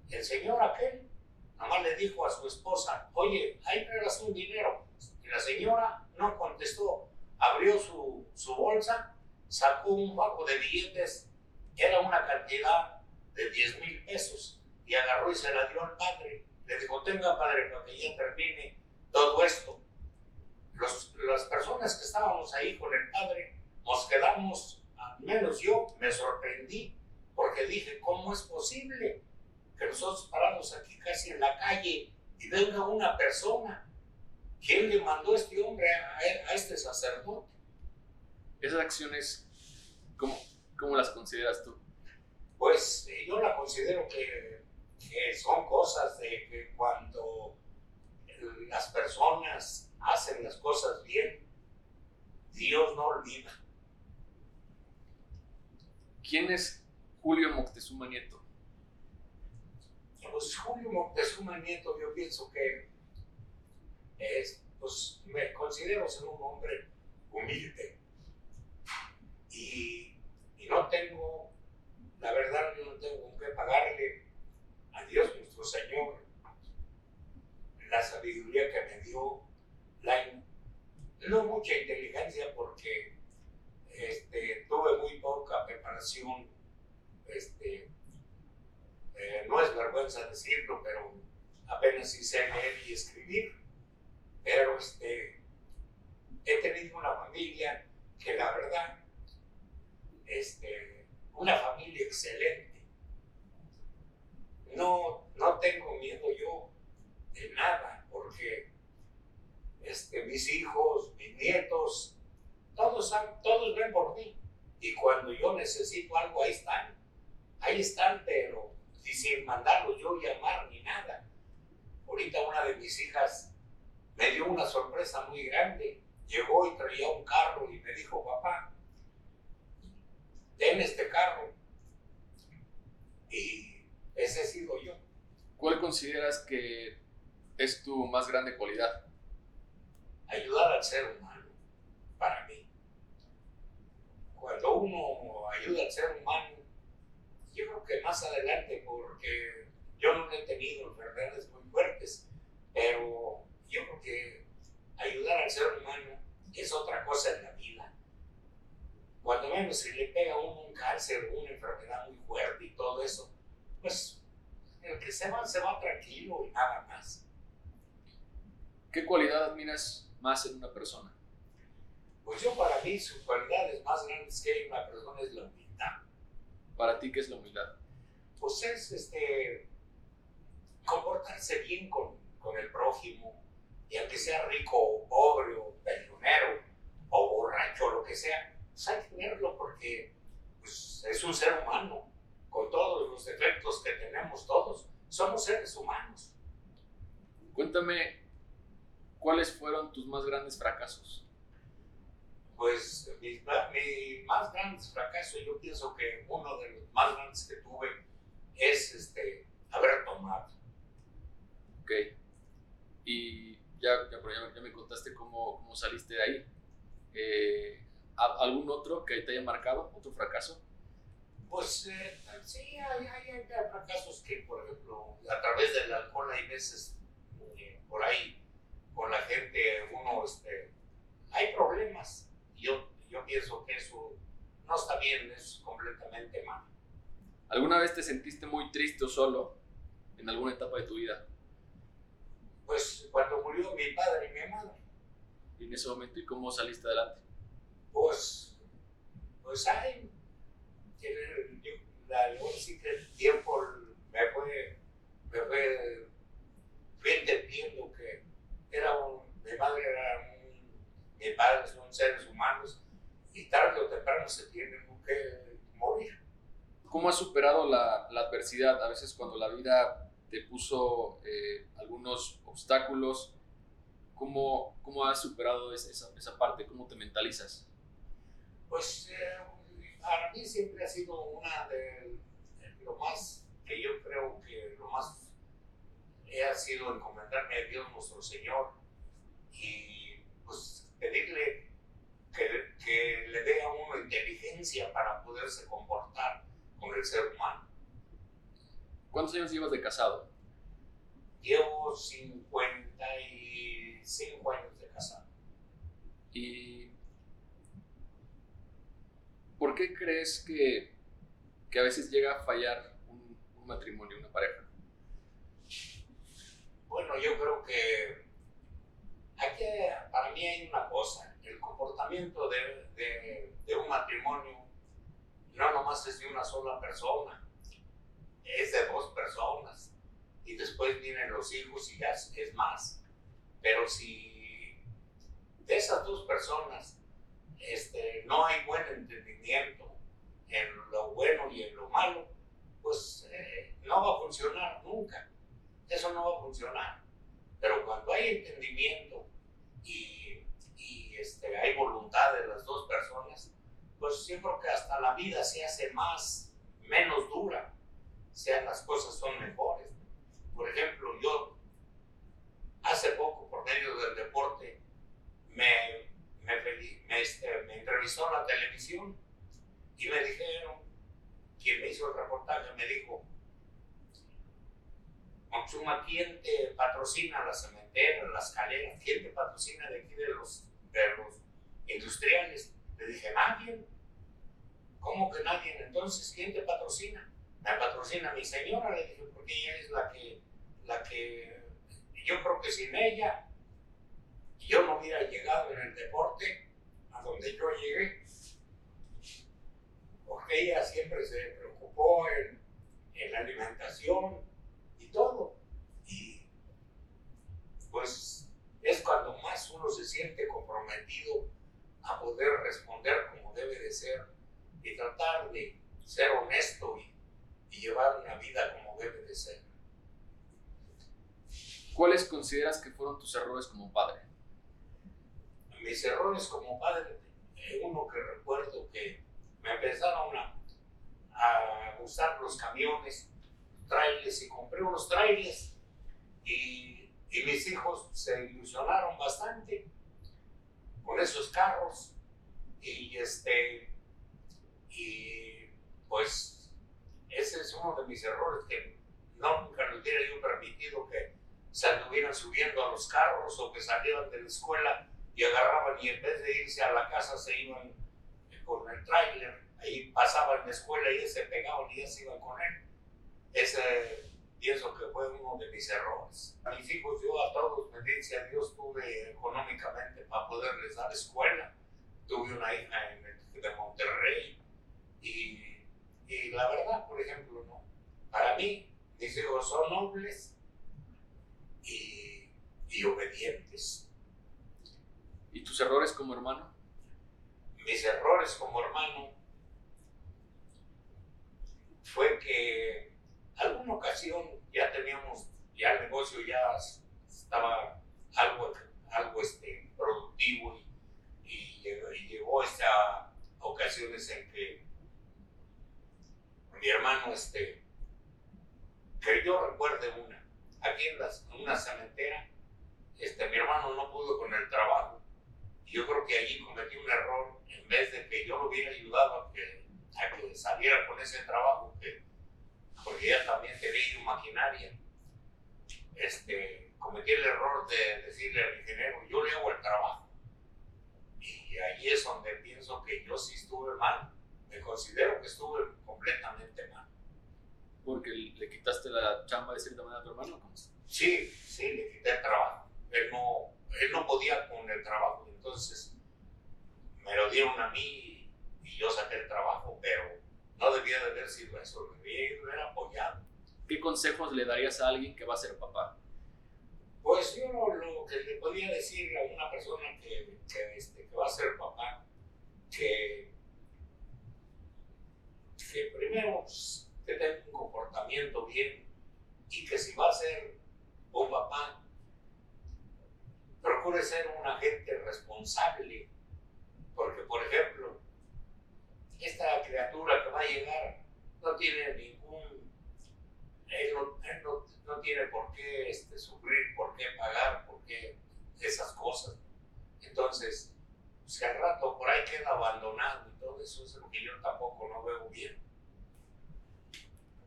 el señor aquel nomás le dijo a su esposa, oye, ahí traerás un dinero. Y la señora no contestó, abrió su, su bolsa, sacó un bajo de billetes, era una cantidad de 10 mil pesos, y agarró y se la dio al padre. Le dijo, tenga padre, para que ya termine todo esto. las personas que estábamos ahí con el padre, nos quedamos, al menos yo me sorprendí, porque dije, ¿cómo es posible que nosotros paramos aquí casi en la calle y venga una persona? ¿Quién le mandó a este hombre a, este sacerdote? Esas acciones, ¿cómo, cómo las consideras tú? Pues eh, yo la considero que, que son cosas de que cuando las personas hacen las cosas bien, Dios no olvida. ¿Quién es Julio Moctezuma Nieto? Pues Julio Moctezuma Nieto, yo pienso que es, pues me considero ser un hombre humilde y, y no tengo, la verdad, no tengo con qué pagarle a Dios nuestro Señor. La sabiduría que me dio, la, no mucha inteligencia porque este, tuve muy poca preparación, este, eh, no es vergüenza decirlo, pero apenas hice leer y escribir, pero este, he tenido una familia que la verdad, este, una familia excelente. No, no tengo miedo yo de nada, porque este, mis hijos, mis nietos, todos, todos ven por mí. Y cuando yo necesito algo, ahí están. Ahí están, pero sin mandarlos yo llamar ni nada. Ahorita una de mis hijas me dio una sorpresa muy grande. Llegó y traía un carro y me dijo, papá, ten este carro. Y ese he sido yo. ¿Cuál consideras que es tu más grande cualidad? Ayudar al ser humano, para mí. Cuando uno ayuda al ser humano, yo creo que más adelante, porque yo no he tenido enfermedades muy fuertes, pero yo creo que ayudar al ser humano es otra cosa en la vida. Cuando menos si le pega uno un cáncer o una enfermedad muy fuerte y todo eso, pues el que se va, se va tranquilo y nada más. ¿Qué cualidad admiras más en una persona? Pues yo para mí sus cualidades más grandes que hay en una persona es la humildad. ¿Para ti qué es la humildad? Pues pues es este, comportarse bien con, con el prójimo, y aunque sea rico o pobre o peleonero o borracho o lo que sea, pues hay que tenerlo porque pues, es un ser humano con todos los defectos que tenemos todos. Somos seres humanos. Cuéntame, ¿cuáles fueron tus más grandes fracasos? Pues mi, mi más grandes fracasos, yo pienso que uno de los más grandes que tuve es este, haber tomado. Ok. Y ya, ya, ya, me contaste cómo, cómo saliste de ahí. Eh, ¿Algún otro que te haya marcado? ¿Otro fracaso? Pues eh, sí, hay, hay, hay, fracasos que, por ejemplo, a través del alcohol hay veces eh, por ahí con la gente uno, este, hay problemas. Yo, yo pienso que eso no está bien, es completamente mal. ¿Alguna vez te sentiste muy triste o solo en alguna etapa de tu vida? Pues cuando murió mi padre y mi madre. ¿Y en ese momento y cómo saliste adelante? Pues, pues hay, la, sí que el tiempo me fue, me fue, entendiendo que era un, mi madre era un, mi padre son seres humanos y tarde o temprano se tienen que morir. ¿Cómo has superado la, la adversidad? A veces cuando la vida te puso eh, algunos obstáculos, ¿cómo, cómo has superado esa, esa, parte? ¿Cómo te mentalizas? Pues eh, para mí siempre ha sido una de lo más que yo creo que lo más ha sido encomendarme a Dios nuestro Señor y pues pedirle que, que le dé a uno inteligencia para poderse comportar con el ser humano ¿Cuántos años llevas de casado? Llevo 55 años de casado. ¿Y por qué crees que, que a veces llega a fallar un, matrimonio, una pareja? Bueno, yo creo que aquí, para mí hay una cosa, el comportamiento de, de, de un matrimonio no nomás es de una sola persona, es de dos personas y después vienen los hijos y ya es más. Pero si de esas dos personas este, no hay buen entendimiento en lo bueno y en lo malo, pues eh, no va a funcionar nunca. Eso no va a funcionar. Pero cuando hay entendimiento y, este, hay voluntad de las dos personas, pues yo creo que hasta la vida se hace más, menos dura sean las cosas son mejores. Por ejemplo, yo hace poco, por medio del deporte, me, me, este, me entrevistó la televisión y me dijeron, quien me hizo el reportaje me dijo, Monchuma, ¿quién te patrocina la cementera, la escalera? ¿Quién te patrocina de aquí de los, de los industriales? Le dije, nadie. ¿Cómo que nadie? Entonces, ¿quién te patrocina? me patrocina mi señora, le dije, porque ella es la que, la que, yo creo que sin ella, yo no hubiera llegado en el deporte a donde yo llegué, porque ella siempre se preocupó en, en la alimentación y todo. Y pues es cuando más uno se siente comprometido a poder responder como debe de ser y tratar de ser honesto y y llevar una vida como debe de ser. ¿Cuáles consideras que fueron tus errores como padre? Mis errores como padre, eh, uno que recuerdo que me empezaron a, a gustar los camiones, trailers, y compré unos trailers y, mis hijos se ilusionaron bastante con esos carros y este y pues ese es uno de mis errores, que no, nunca nos hubiera yo permitido que se anduvieran subiendo a los carros o que salieran de la escuela y agarraban y en vez de irse a la casa se iban con el tráiler, ahí pasaban la escuela y se pegaban y ya se iban con él. Ese pienso que fue uno de mis errores. A mis hijos, yo a todos, bendice Dios, tuve económicamente para poderles dar escuela. Tuve una hija en, de Monterrey y y la verdad, por ejemplo, ¿no? para mis hijos son nobles y, y obedientes. ¿Y tus errores como hermano? Mis errores como hermano fue que alguna ocasión ya teníamos, ya el negocio ya estaba algo, algo este, productivo y, llegó, y esta ocasiones en que mi hermano, este, que yo recuerde una, aquí en una cementera, este, mi hermano no pudo con el trabajo. Y yo creo que allí cometí un error, en vez de que yo lo hubiera ayudado a que, a que saliera con ese trabajo, que, porque ella también tenía maquinaria. Este, cometí el error de decirle al ingeniero, yo le hago el trabajo. Y ahí es donde pienso que yo sí estuve mal. Me considero que estuve completamente mal. ¿Porque le quitaste la chamba de cierta manera a tu hermano? Sí, sí, le quité el trabajo. Él no, él no podía con el trabajo, entonces me lo dieron a mí y, yo saqué el trabajo, pero no debía de haber sido eso, debía haber apoyado. ¿Qué consejos le darías a alguien que va a ser papá? Pues yo lo, que le podía decir a una persona que, que, este, que va a ser papá, que, que primero que tenga un comportamiento bien y que si va a ser un papá, procure ser un agente responsable. Porque, por ejemplo, esta criatura que va a llegar no tiene ningún, él no, no, tiene por qué este, sufrir, por qué pagar, por qué esas cosas. Entonces, si al rato por ahí queda abandonado y todo eso es lo que yo tampoco no veo bien.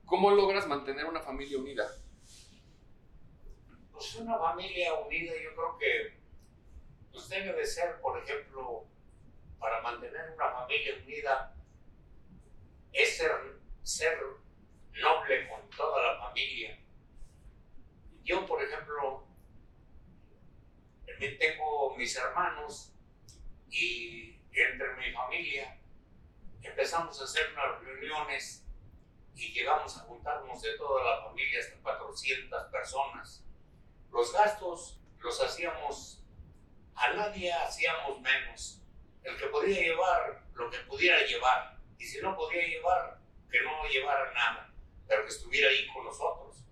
¿Cómo logras mantener una familia unida? Pues una familia unida yo creo que pues debe de ser, por ejemplo, para mantener una familia unida, es ser, ser noble con toda la familia. Yo, por ejemplo, tengo mis hermanos y entre mi familia empezamos a hacer unas reuniones y llegamos a juntarnos de toda la familia hasta 400 personas. Los gastos los hacíamos, a nadie hacíamos menos. El que podía llevar lo que pudiera llevar y si no podía llevar, que no llevara nada, pero que estuviera ahí con nosotros.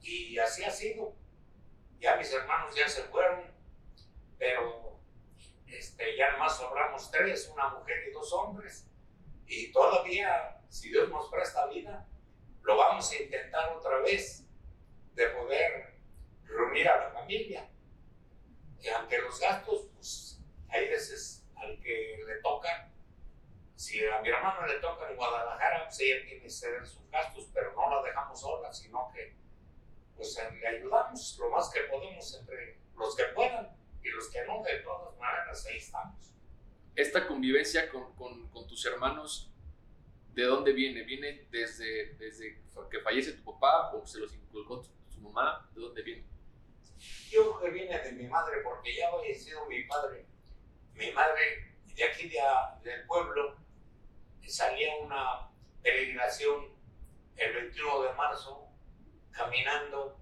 Y así ha sido. Ya mis hermanos ya se fueron, pero este, ya más sobramos tres, una mujer y dos hombres. Y todavía si Dios nos presta vida, lo vamos a intentar otra vez de poder reunir a la familia. Y aunque los gastos, pues hay veces al que le toca, si a mi hermano le toca en Guadalajara, pues ella tiene que ceder sus gastos, pero no la dejamos sola, sino que pues le ayudamos lo más que podemos entre los que puedan y los que no, de todas maneras ahí estamos. Esta convivencia con, con, tus hermanos ¿de dónde viene? ¿Viene desde, desde que fallece tu papá o se los inculcó tu, mamá? ¿De dónde viene? Yo creo que viene de mi madre, porque ya había sido mi padre. Mi madre, de aquí de, del pueblo, salía una peregrinación el 21 de marzo caminando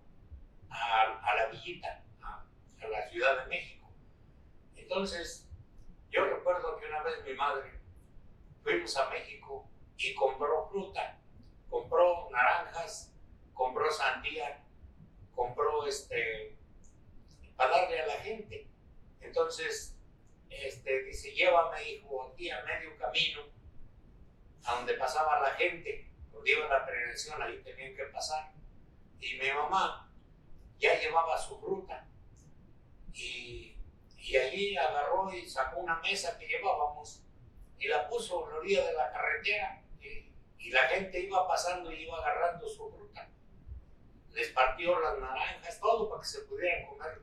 a, a la villita, a, a la Ciudad de México. Entonces, yo recuerdo que una vez mi madre fuimos a México y compró fruta, compró naranjas, compró sandía, compró este, para darle a la gente. Entonces, este, dice, llévame, hijo, aquí a medio camino, a donde pasaba la gente, donde iba la prevención, ahí tenían que pasar. Y mi mamá ya llevaba su fruta. Y, y allí agarró y sacó una mesa que llevábamos y la puso en la orilla de la carretera y la gente iba pasando y iba agarrando su fruta. Les partió las naranjas, todo para que se pudieran comer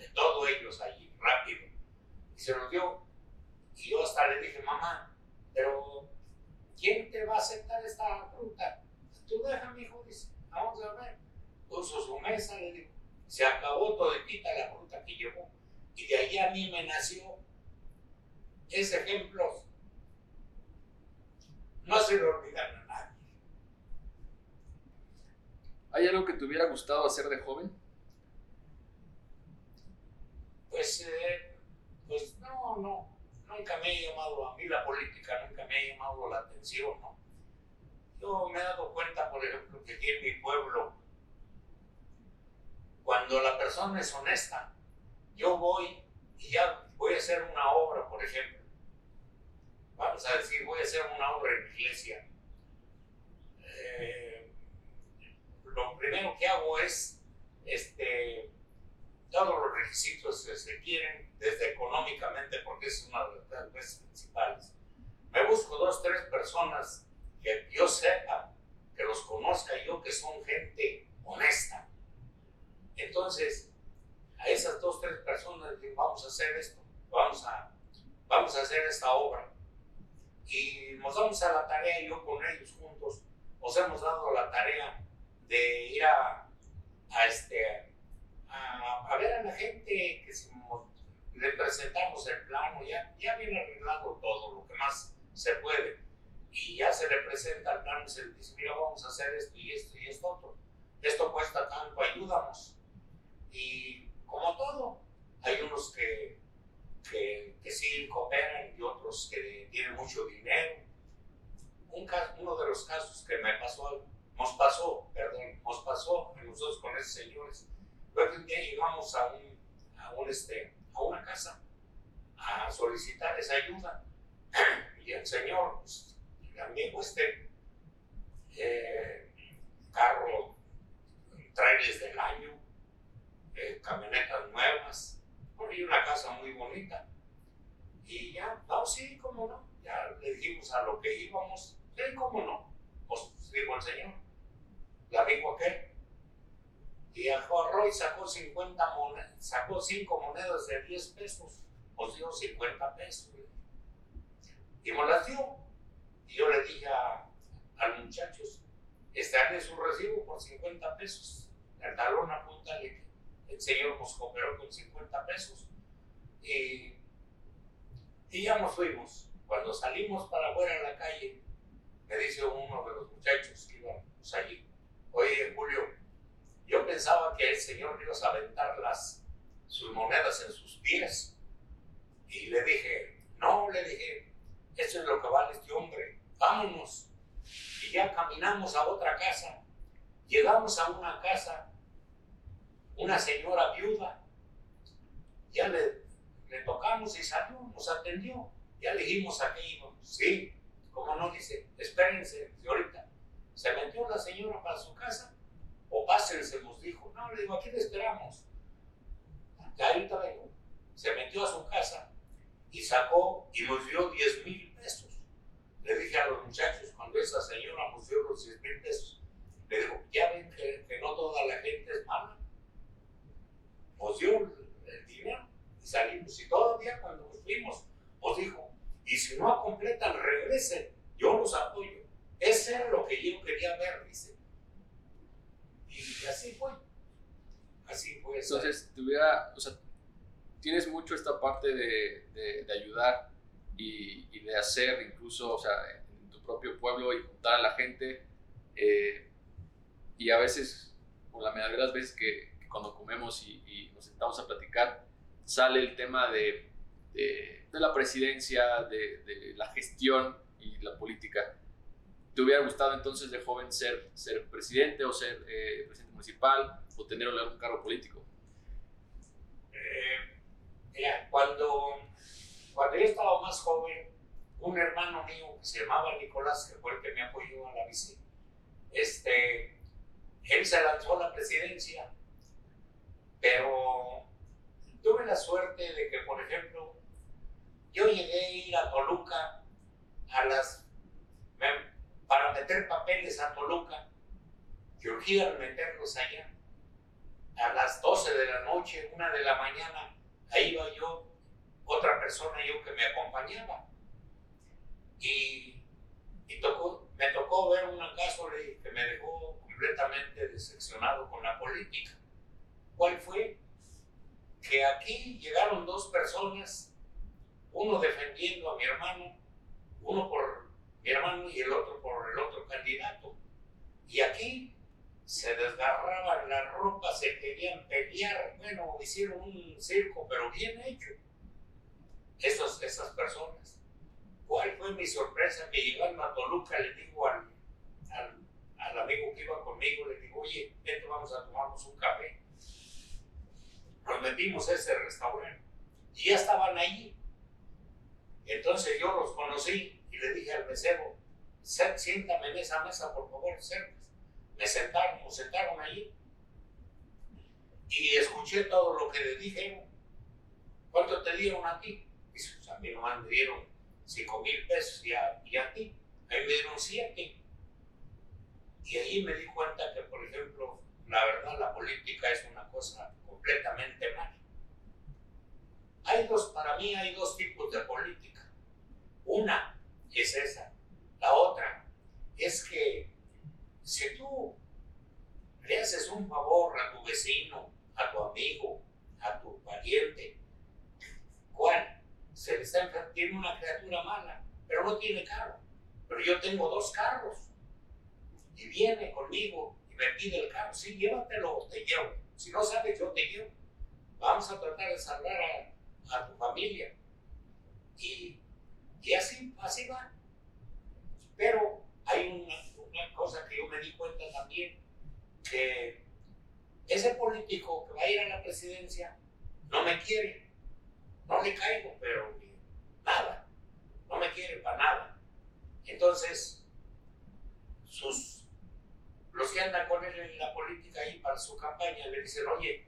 de todo ellos allí, rápido. Y se nos dio. Y yo hasta le dije, mamá, pero ¿quién te va a aceptar esta fruta? Tú déjame, hijo, dice, vamos a ver. Puso su mesa, le digo, se acabó toditita la fruta que llevó. Y de ahí a mí me nació ese ejemplo no se lo olvidan a nadie. ¿Hay algo que te hubiera gustado hacer de joven? Pues, eh, pues no, no. Nunca me ha llamado a mí la política, nunca me ha llamado la atención, ¿no? Yo me he dado cuenta, por ejemplo, que aquí en mi pueblo, cuando la persona es honesta, yo voy y ya voy a hacer una obra, por ejemplo. Vamos a decir, voy a hacer una obra en iglesia. Eh, lo primero que hago es, este, todos los requisitos que se quieren, desde económicamente, porque es una de las veces principales. Me busco dos, tres personas que yo sepa, que los conozca yo, que son gente honesta. Entonces, a esas dos, tres personas digo, vamos a hacer esto, vamos a, vamos a hacer esta obra. Y nos vamos a la tarea, yo con ellos juntos, nos hemos dado la tarea de ir a, a este, a, ver a la gente que si le presentamos el plano, ya, ya viene arreglado todo, lo que más se puede y ya se le presenta el plan y se le dice, mira, vamos a hacer esto y esto y esto otro. Esto cuesta tanto, ayúdanos. Y como todo, hay unos que, que, que sí cooperan y otros que tienen mucho dinero. Un caso, uno de los casos que me pasó, nos pasó, perdón, nos pasó a nosotros con esos señores, que un día llegamos a, un, a, un, este, a una casa a solicitar esa ayuda. Y el señor, pues, también este eh, carro, trailers del año, eh, camionetas nuevas, y una casa muy bonita. Y ya, no, sí, cómo no, ya le dijimos a lo que íbamos, sí, cómo no, pues dijo el señor, la dijo aquel. Y agarró y sacó 50 monedas, sacó 5 monedas de 10 pesos, pues dio 50 pesos. Y me las dio. Y yo le dije a, los muchachos, este su recibo por 50 pesos. El talón apúntale que el señor nos cooperó con 50 pesos. Y, y ya nos fuimos. Cuando salimos para afuera en la calle, me dice uno de los muchachos que íbamos allí, oye Julio, yo pensaba que el Señor iba a aventar las, sus monedas en sus pies. Y le dije, no, le dije, eso es lo que vale este hombre vámonos. Y ya caminamos a otra casa. Llegamos a una casa, una señora viuda. Ya le, tocamos y salió, nos atendió. Ya le dijimos a íbamos. Sí, como no dice, espérense, ahorita. Se metió la señora para su casa o pásense, nos dijo. No, le digo, aquí le esperamos. Ya ahorita vengo. Se metió a su casa y sacó y nos dio 10 mil pesos. Le dije a los muchachos, cuando esa señora nos dio los 10 mil pesos, le digo, ya ven que, no toda la gente es mala. Nos dio el dinero y salimos. Y todavía cuando nos fuimos, nos dijo, y si no completan, regresen, yo los apoyo. Ese es lo que yo quería ver, dice. Y así fue. Así fue. Entonces, tuviera, o sea, tienes mucho esta parte de, de, ayudar y, de hacer incluso, o sea, en tu propio pueblo y juntar a la gente. Eh, y a veces, por la mayoría de las veces que, cuando comemos y, nos sentamos a platicar, sale el tema de, de, la presidencia, de, la gestión y la política. ¿Te hubiera gustado entonces de joven ser, ser presidente o ser eh, presidente municipal o tener algún cargo político? Eh, mira, cuando cuando yo estaba más joven, un hermano mío que se llamaba Nicolás, que fue el que me apoyó a la bici, este, él se lanzó a la presidencia, pero tuve la suerte de que, por ejemplo, yo llegué a ir a Toluca a las, para meter papeles a Toluca, que urgían meterlos allá. A las 12 de la noche, una de la mañana, ahí iba yo otra persona yo que me acompañaba. Y, y tocó, me tocó ver un caso que me dejó completamente decepcionado con la política. ¿Cuál fue? Que aquí llegaron dos personas, uno defendiendo a mi hermano, uno por hermano y el otro por el otro candidato. Y aquí se desgarra se querían pelear. Bueno, hicieron un circo, pero bien hecho. Esos, esas personas. ¿Cuál fue mi sorpresa? Que llegando a Toluca le digo al, al, amigo que iba conmigo, le digo, oye, vente, vamos a tomarnos un café. Nos metimos a ese restaurante y ya estaban ahí. Entonces yo los conocí le dije al mesero, siéntame en esa mesa, por favor, cerca. Me sentaron, me sentaron ahí y escuché todo lo que le dije. ¿Cuánto te dieron a ti? Dice, pues a mí nomás me dieron 5 mil pesos y a, y a ti. A mí me dieron 7. Y ahí me di cuenta que, por ejemplo, la verdad, la política es una cosa completamente mala. Hay dos, para mí hay dos tipos de política. Una es esa. La otra es que si tú le haces un favor a tu vecino, a tu amigo, a tu pariente, ¿cuál? Se le está tiene una criatura mala, pero no tiene carro. Pero yo tengo dos carros. Y viene conmigo y me pide el carro. Sí, llévatelo, te llevo. Si no sabes, yo te llevo. Vamos a tratar de salvar a, tu familia. Y, y, así, así va. Pero hay una, cosa que yo me di cuenta también, que ese político que va a ir a la presidencia no me quiere, no le caigo, pero nada, no me quiere para nada. Entonces, sus, los que andan con él en la política ahí para su campaña le dicen, oye,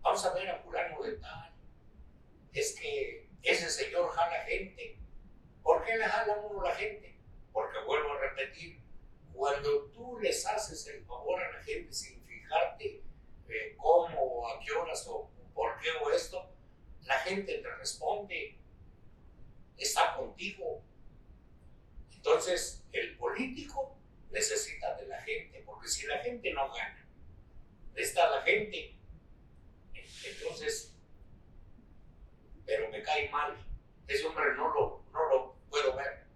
vamos a ver a fulano de tal, es que ese señor jala gente. ¿Por qué le jala uno la gente? Porque vuelvo a repetir, cuando tú les haces el favor a la gente sin fijarte eh, cómo, a qué horas o por qué o esto, la gente te responde, está contigo. Entonces, el político necesita de la gente, porque si la gente no gana, está la gente. Entonces, pero me cae mal. Ese hombre no lo, no lo puedo ver.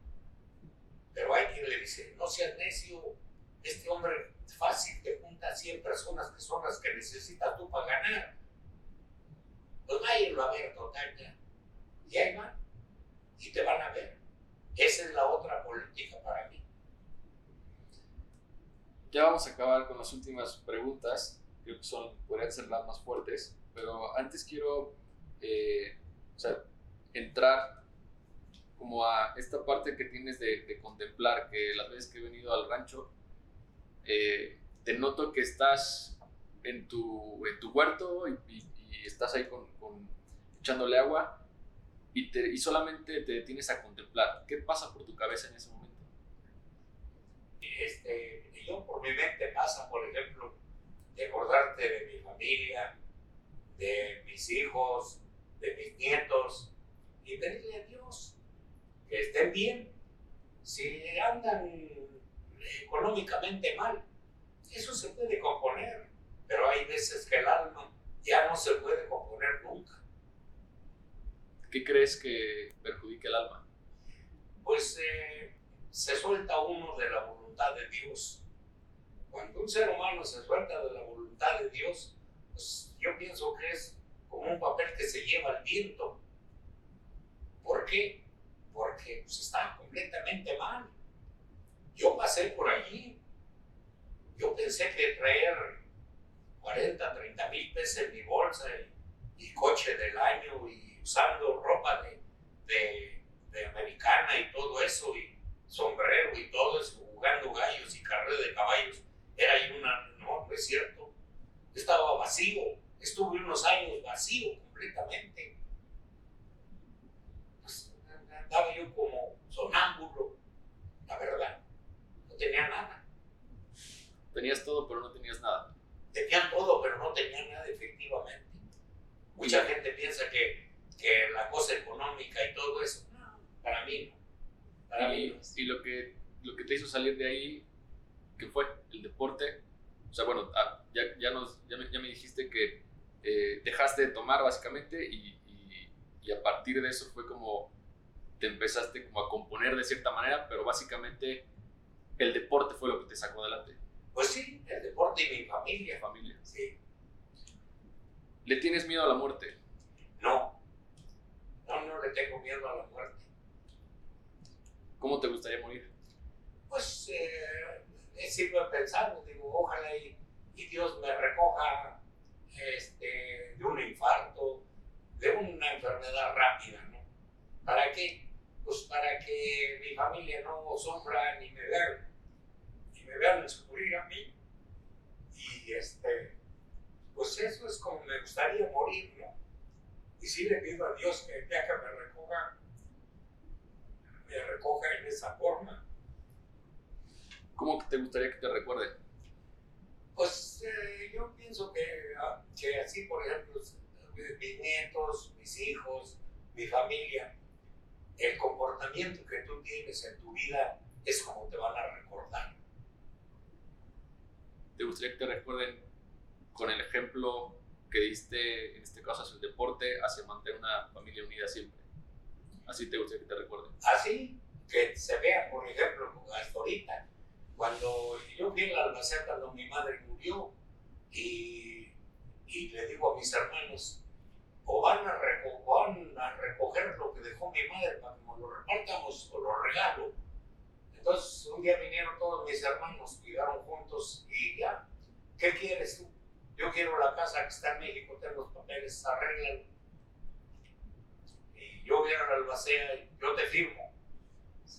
Pero hay quien le dice, no seas necio, este hombre fácil te junta 100 personas que son las que necesitas tú para ganar. Pues váyanlo a ver total ya. Y ahí van. Y te van a ver. Esa es la otra política para mí. Ya vamos a acabar con las últimas preguntas. Creo que son, podrían ser las más fuertes. Quiero eh, o sea, entrar como a esta parte que tienes de, de contemplar, que las veces que he venido al rancho, eh, te noto que estás en tu, en tu huerto y, estás ahí con, echándole agua y, te, y solamente te detienes a contemplar. ¿Qué pasa por tu cabeza en ese momento? Este, yo por mi mente pasa, por ejemplo, de acordarte de mi familia, de mis hijos, de mis nietos y pedirle a Dios que estén bien. Si andan económicamente mal. Eso se puede componer, pero hay veces que el alma ya no se puede componer nunca. ¿Qué crees que perjudica el alma? Pues eh, se suelta uno de la voluntad de Dios. Cuando un ser humano se suelta de la voluntad de Dios, pues yo pienso que es como un papel que se lleva al viento. ¿Por qué? Porque pues, está completamente mal. Yo pasé por allí. Yo pensé que traer 40, 30 mil pesos en mi bolsa y, coche del año y usando ropa de, de, americana y todo eso y sombrero y todo eso, jugando gallos y carrera de caballos, era ahí una, no, no es cierto. Estaba vacío, estuve unos años vacío completamente. Pues, andaba yo como sonámbulo, la verdad tenía nada. Tenías todo, pero no tenías nada. Tenían todo, pero no tenían nada, efectivamente. Mucha gente piensa que, que, la cosa económica y todo eso, no, para mí no. Para y, mí y lo que, lo que te hizo salir de ahí, ¿qué fue? El deporte. O sea, bueno, ah, ya, ya, nos, ya, me, ya me dijiste que eh, dejaste de tomar básicamente y, y, y, a partir de eso fue como te empezaste como a componer de cierta manera, pero básicamente el deporte fue lo que te sacó adelante. Pues sí, el deporte y mi familia. Familia. Sí. ¿Le tienes miedo a la muerte? No, no, no le tengo miedo a la muerte. ¿Cómo te gustaría morir? Pues eh, siempre he pensado, digo, ojalá y, y Dios me recoja este, de un infarto, de una enfermedad rápida, ¿no? ¿Para qué? Pues para que mi familia no sufra ni me vean, ni me vean descubrir a mí. Y este, pues eso es como me gustaría morir, ¿no? Y sí le pido a Dios que ya que me recoja, me recoja en esa forma. ¿Cómo te gustaría que te recuerde? Pues eh, yo pienso que, ah, que así, por ejemplo, mis nietos, mis hijos, mi familia, el comportamiento que tú tienes en tu vida es como te van a recordar. ¿Te gustaría que te recuerden con el ejemplo que diste, en este caso hacia el deporte, hacia mantener una familia unida siempre? Así te gustaría que te recuerden. Así, que se vea, por ejemplo, hasta ahorita, cuando yo fui en la albacea cuando mi madre murió y, y le digo a mis hermanos, o van a, van a recoger lo que dejó mi madre para que lo repartamos o lo regalo. Entonces un día vinieron todos mis hermanos, llegaron juntos y ya, ¿qué quieres tú? Yo quiero la casa que está en México, tengo los papeles, arreglan. Y yo voy a la albacea yo te firmo.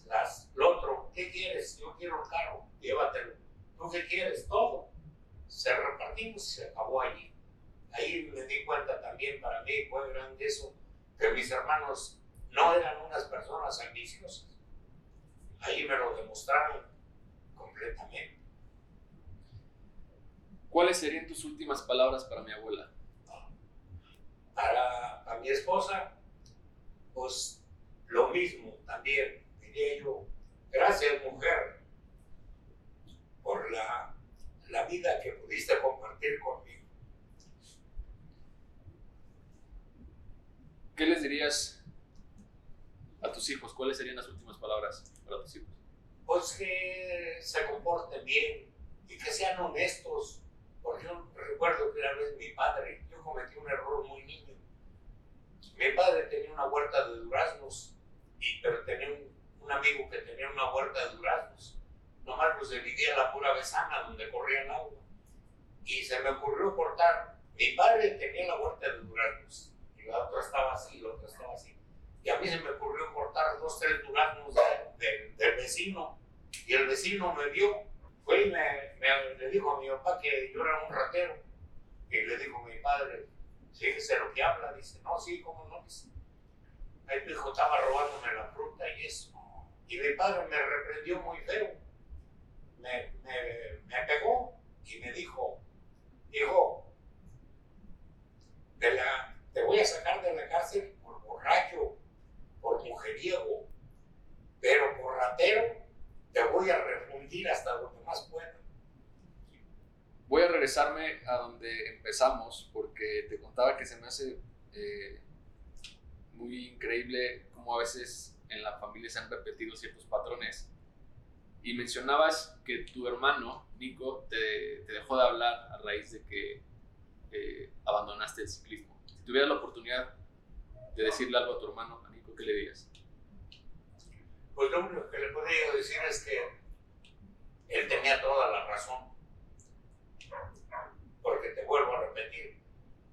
Las, lo otro, ¿qué quieres? Yo quiero el carro, llévatelo. ¿Tú qué quieres? Todo. Se repartimos y se acabó allí ahí me di cuenta también, para mí fue grande eso, que mis hermanos no eran unas personas ambiciosas. Ahí me lo demostraron completamente. ¿Cuáles serían tus últimas palabras para mi abuela? Para, para mi esposa, pues lo mismo también, diría yo, gracias mujer por la, la vida que pudiste compartir conmigo. ¿Qué les dirías a tus hijos? ¿Cuáles serían las últimas palabras para tus hijos? Pues que se comporten bien y que sean honestos. Porque yo recuerdo que una vez mi padre, yo cometí un error muy niño. Mi padre tenía una huerta de duraznos, y, pero tenía un, amigo que tenía una huerta de duraznos. Nomás pues dividía la pura besana donde corría el agua. Y se me ocurrió cortar. Mi padre tenía la huerta de duraznos y la otra estaba así, la otra estaba así. Y a mí se me ocurrió cortar dos, tres duraznos del vecino, y el vecino me vio, fue y me, le dijo a mi papá que yo era un ratero, y le dijo a mi padre, fíjese lo que habla, dice, no, sí, cómo no, dice. Ahí estaba robándome la fruta y eso. Y mi padre me reprendió muy feo, me, me, me pegó y me dijo, hijo, de la te voy a sacar de la cárcel por borracho, por mujeriego, pero por ratero te voy a refundir hasta donde más pueda. Voy a regresarme a donde empezamos porque te contaba que se me hace eh, muy increíble cómo a veces en la familia se han repetido ciertos patrones. Y mencionabas que tu hermano, Nico, te, dejó de hablar a raíz de que eh, abandonaste el ciclismo si tuvieras la oportunidad de decirle algo a tu hermano, a Nico, ¿qué le dirías? Pues lo único que le podría decir es que él tenía toda la razón. Porque te vuelvo a repetir,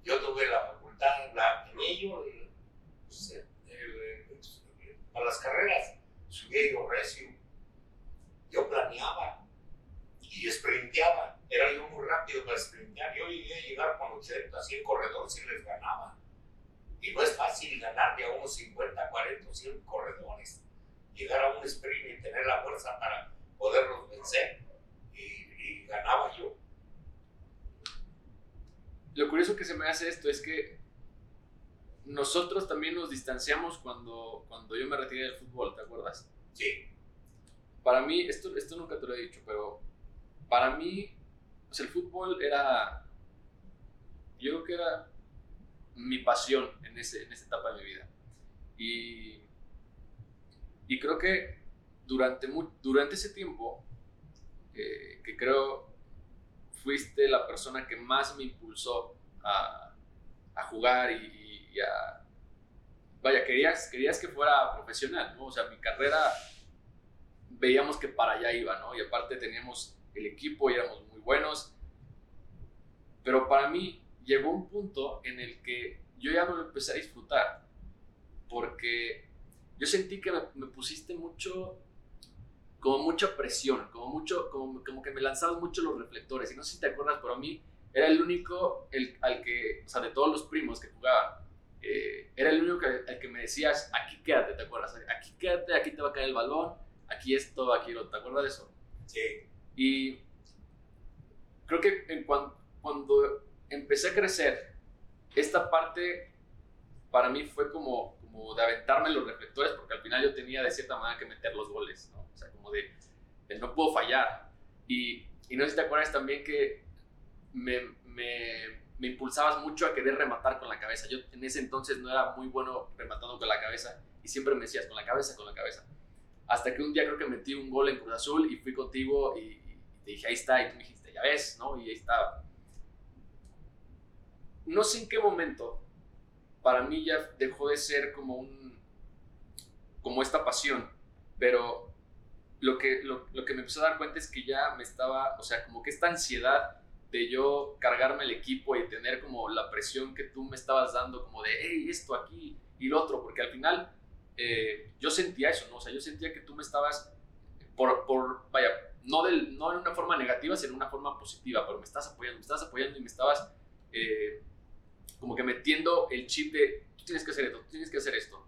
yo tuve la facultad, la tenía yo, pues, las carreras, subía yo recio, yo planeaba y sprinteaba era yo muy rápido para sprintar. Yo llegué a llegar con 80, 100 corredores y les ganaba. Y no es fácil ganarle a unos 50, 40, 100 corredores. Llegar a un sprint y tener la fuerza para poderlos vencer. Y ganaba yo. Lo curioso que se me hace esto es que nosotros también nos distanciamos cuando, cuando yo me retiré del fútbol, ¿te acuerdas? Sí. Para mí, esto, esto nunca te lo he dicho, pero para mí pues el fútbol era, yo creo que era mi pasión en, ese, en esa etapa de mi vida. Y, y creo que durante, durante ese tiempo, eh, que creo fuiste la persona que más me impulsó a, a jugar y, y, a... Vaya, querías, querías que fuera profesional, ¿no? O sea, mi carrera veíamos que para allá iba, ¿no? Y aparte teníamos el equipo y éramos muy buenos. Pero para mí llegó un punto en el que yo ya no lo empecé a disfrutar. Porque yo sentí que me, pusiste mucho, como mucha presión, como, mucho, como, como, que me lanzabas mucho los reflectores. Y no sé si te acuerdas, pero a mí era el único el, al que, o sea, de todos los primos que jugaban, eh, era el único que, al que me decías, aquí quédate, ¿te acuerdas? Aquí quédate, aquí te va a caer el balón, aquí esto, aquí lo, ¿te acuerdas de eso? Sí. Y creo que en cuando, cuando empecé a crecer, esta parte para mí fue como, como de aventarme los reflectores, porque al final yo tenía de cierta manera que meter los goles, ¿no? O sea, como de, no puedo fallar. Y, y, no sé si te acuerdas también que me, me, me, impulsabas mucho a querer rematar con la cabeza. Yo en ese entonces no era muy bueno rematando con la cabeza y siempre me decías con la cabeza, con la cabeza. Hasta que un día creo que metí un gol en Cruz Azul y fui contigo y, y te dije, ahí está, y tú me dijiste, ya ves, ¿no? Y ahí estaba no sé en qué momento, para mí ya dejó de ser como un, como esta pasión, pero lo que, lo, que me empezó a dar cuenta es que ya me estaba, o sea, como que esta ansiedad de yo cargarme el equipo y tener como la presión que tú me estabas dando, como de, hey, esto aquí y lo otro, porque al final eh, yo sentía eso, ¿no? O sea, yo sentía que tú me estabas, por, por vaya, no, del, no en una forma negativa, sino en una forma positiva, pero me estás apoyando, me estás apoyando y me estabas eh, como que metiendo el chip de, tú tienes que hacer esto, tú tienes que hacer esto.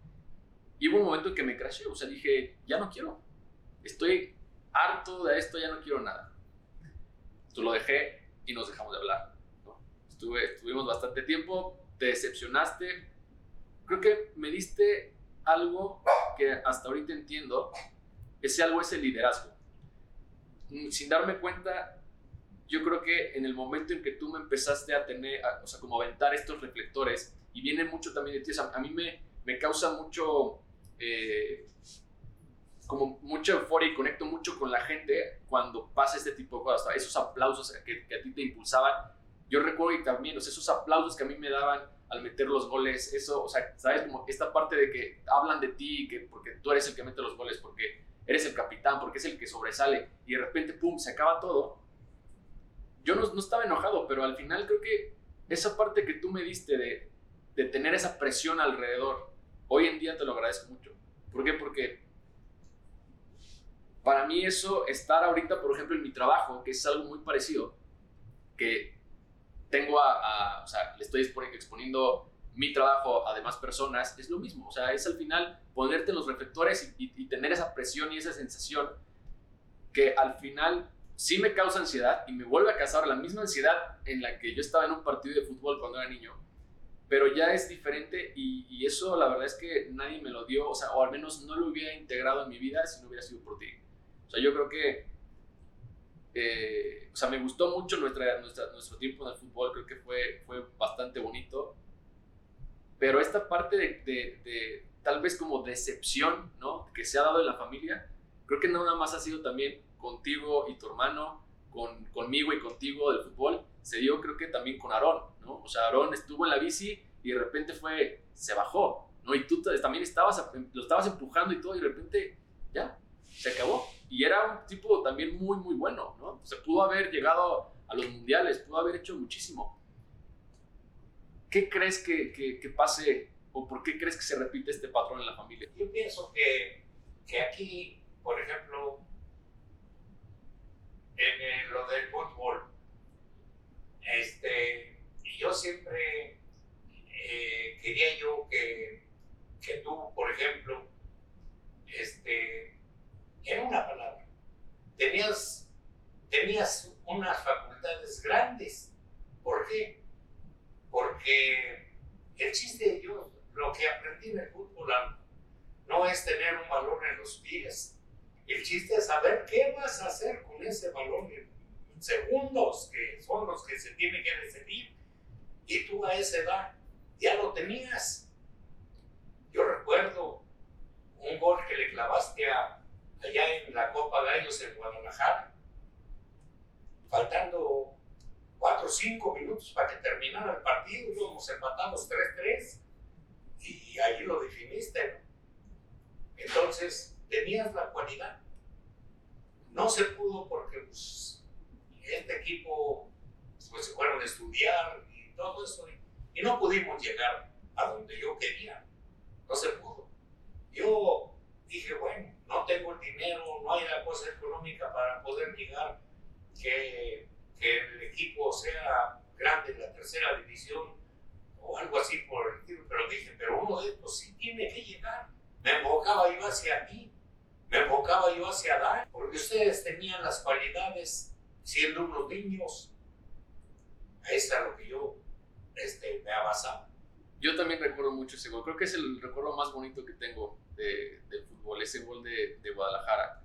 Y hubo un momento en que me crashé, o sea, dije, ya no quiero, estoy harto de esto, ya no quiero nada. Tú lo dejé y nos dejamos de hablar. Estuve, estuvimos bastante tiempo, te decepcionaste. Creo que me diste algo que hasta ahorita entiendo, ese algo es el liderazgo. Mm, sin darme cuenta, yo creo que en el momento en que tú me empezaste a tener, o sea, como aventar estos reflectores, y viene mucho también de ti, o sea, a mí me, me causa mucho, eh, como mucha euforia y conecto mucho con la gente cuando pasa este tipo de cosas, esos aplausos que, que a ti te impulsaban, yo recuerdo y también, o esos aplausos que a mí me daban al meter los goles, eso, o sea, sabes, como esta parte de que hablan de ti, que porque tú eres el que mete los goles, porque eres el capitán, porque es el que sobresale, y de repente, pum, se acaba todo, yo no, no, estaba enojado, pero al final creo que esa parte que tú me diste de, de, tener esa presión alrededor, hoy en día te lo agradezco mucho. ¿Por qué? Porque para mí eso, estar ahorita, por ejemplo, en mi trabajo, que es algo muy parecido, que tengo a, o sea, le estoy exponiendo mi trabajo a demás personas, es lo mismo. O sea, es al final ponerte en los reflectores y, y tener esa presión y esa sensación que al final sí me causa ansiedad y me vuelve a causar la misma ansiedad en la que yo estaba en un partido de fútbol cuando era niño, pero ya es diferente y, eso la verdad es que nadie me lo dio, o sea, o al menos no lo hubiera integrado en mi vida si no hubiera sido por ti. O sea, yo creo que, eh, o sea, me gustó mucho nuestra, nuestro tiempo en el fútbol, creo que fue, fue bastante bonito, pero esta parte de, de, de tal vez como decepción, ¿no? Que se ha dado en la familia, creo que nada más ha sido también contigo y tu hermano, con, conmigo y contigo del fútbol, se dio creo que también con Aarón, ¿no? O sea, Aarón estuvo en la bici y de repente fue, se bajó, ¿no? Y tú también estabas, lo estabas empujando y todo y de repente, ya, se acabó. Y era un tipo también muy, muy bueno, ¿no? Se pudo haber llegado a los mundiales, pudo haber hecho muchísimo. ¿Qué crees que, que, pase o por qué crees que se repite este patrón en la familia? Yo pienso que, que aquí, por ejemplo, en, lo del fútbol. Este, yo siempre eh, quería yo que, que tú, por ejemplo, este, en una palabra, tenías, tenías unas facultades grandes. ¿Por qué? Porque el chiste yo, lo que aprendí en el fútbol no es tener un balón en los pies, el chiste es saber qué vas a hacer con ese balón en segundos, que son los que se tiene que decidir. Y tú a esa edad ya lo tenías. Yo recuerdo un gol que le clavaste allá en la Copa Gallos en Guadalajara, faltando cuatro o los cinco minutos para que terminara el partido, íbamos empatados 3-3 y ahí lo definiste. Entonces, tenías la cualidad. No se pudo porque pues, este equipo pues, se fueron a estudiar y todo eso y no pudimos llegar a donde yo quería. No se pudo. Yo dije, bueno, no tengo el dinero, no hay la cosa económica para poder llegar, que, que el equipo sea grande en la tercera división o algo así por el estilo, pero dije, pero uno de estos sí tiene que llegar. Me enfocaba yo hacia mí, me enfocaba yo hacia dar, porque ustedes tenían las cualidades siendo unos niños. Ahí está lo que yo este, me basado. Yo también recuerdo mucho ese gol. Creo que es el recuerdo más bonito que tengo de, fútbol, ese gol de, de Guadalajara.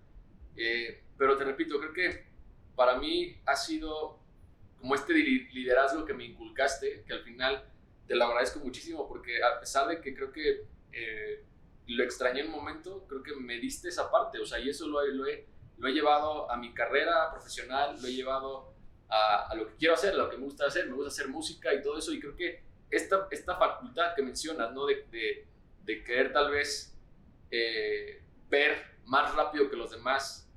Eh, pero te repito, creo que para mí ha sido como este liderazgo que me inculcaste, que al final te lo agradezco muchísimo, porque a pesar de que creo que eh, lo extrañé en un momento, creo que me diste esa parte, o sea, y eso lo, lo, he, lo he llevado a mi carrera profesional, lo he llevado a, a, lo que quiero hacer, a lo que me gusta hacer, me gusta hacer música y todo eso, y creo que esta, esta facultad que mencionas, ¿no? De, de, querer tal vez eh, ver más rápido que los demás,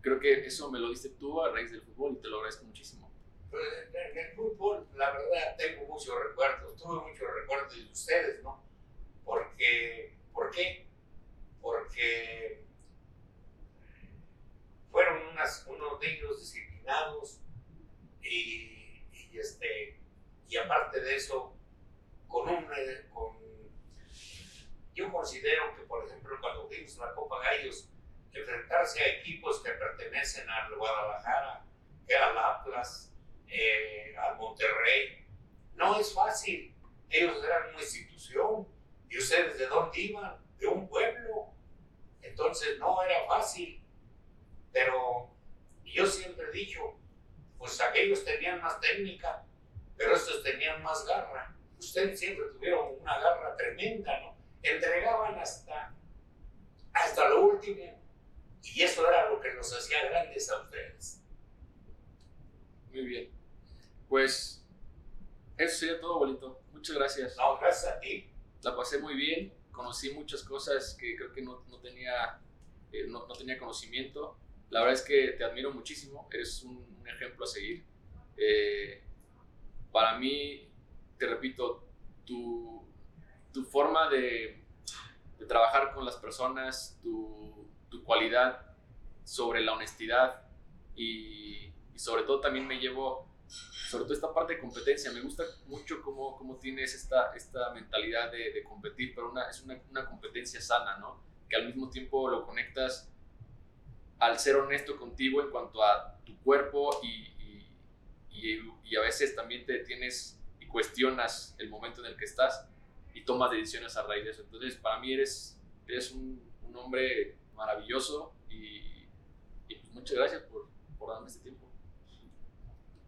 creo que eso me lo diste tú a raíz del fútbol y te lo agradezco muchísimo. Pues, en el fútbol, la verdad, tengo muchos recuerdos, tuve muchos recuerdos de ustedes, ¿no? Porque, ¿por qué? Porque fueron unas, unos niños disciplinados y, este, y aparte de eso, con un, con, yo considero que, por ejemplo, cuando vimos la Copa Gallos, enfrentarse a equipos que pertenecen al Guadalajara, al Atlas, eh, al Monterrey, no es fácil. Ellos eran una institución. ¿Y ustedes de dónde iban? De un pueblo. Entonces no era fácil. Pero yo siempre he dicho, pues aquellos tenían más técnica, pero estos tenían más garra. Ustedes siempre tuvieron una garra tremenda, ¿no? Entregaban hasta, hasta lo último. Y eso era lo que nos hacía grandes a ustedes. Muy bien. Pues eso sería todo, abuelito. Muchas gracias. No, gracias a ti. La pasé muy bien. Conocí muchas cosas que creo que no, no tenía, eh, no, no, tenía conocimiento. La verdad es que te admiro muchísimo. Eres un, un ejemplo a seguir. Eh, para mí, te repito, tu, tu forma de, de, trabajar con las personas, tu, tu cualidad sobre la honestidad y, y sobre todo también me llevo sobre todo esta parte de competencia. Me gusta mucho cómo, cómo tienes esta, esta mentalidad de, de competir, pero una, es una, una, competencia sana, ¿no? Que al mismo tiempo lo conectas al ser honesto contigo en cuanto a tu cuerpo y, y, y, a veces también te tienes y cuestionas el momento en el que estás y tomas decisiones a raíz de eso. Entonces, para mí eres, eres un, un hombre maravilloso y, y pues muchas gracias por, por darme este tiempo.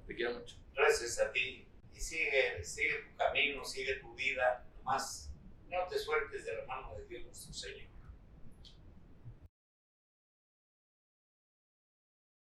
Te quiero mucho. Gracias a ti. Y sigue, sigue tu camino, sigue tu vida. Nomás no te sueltes de la mano de Dios nuestro Señor.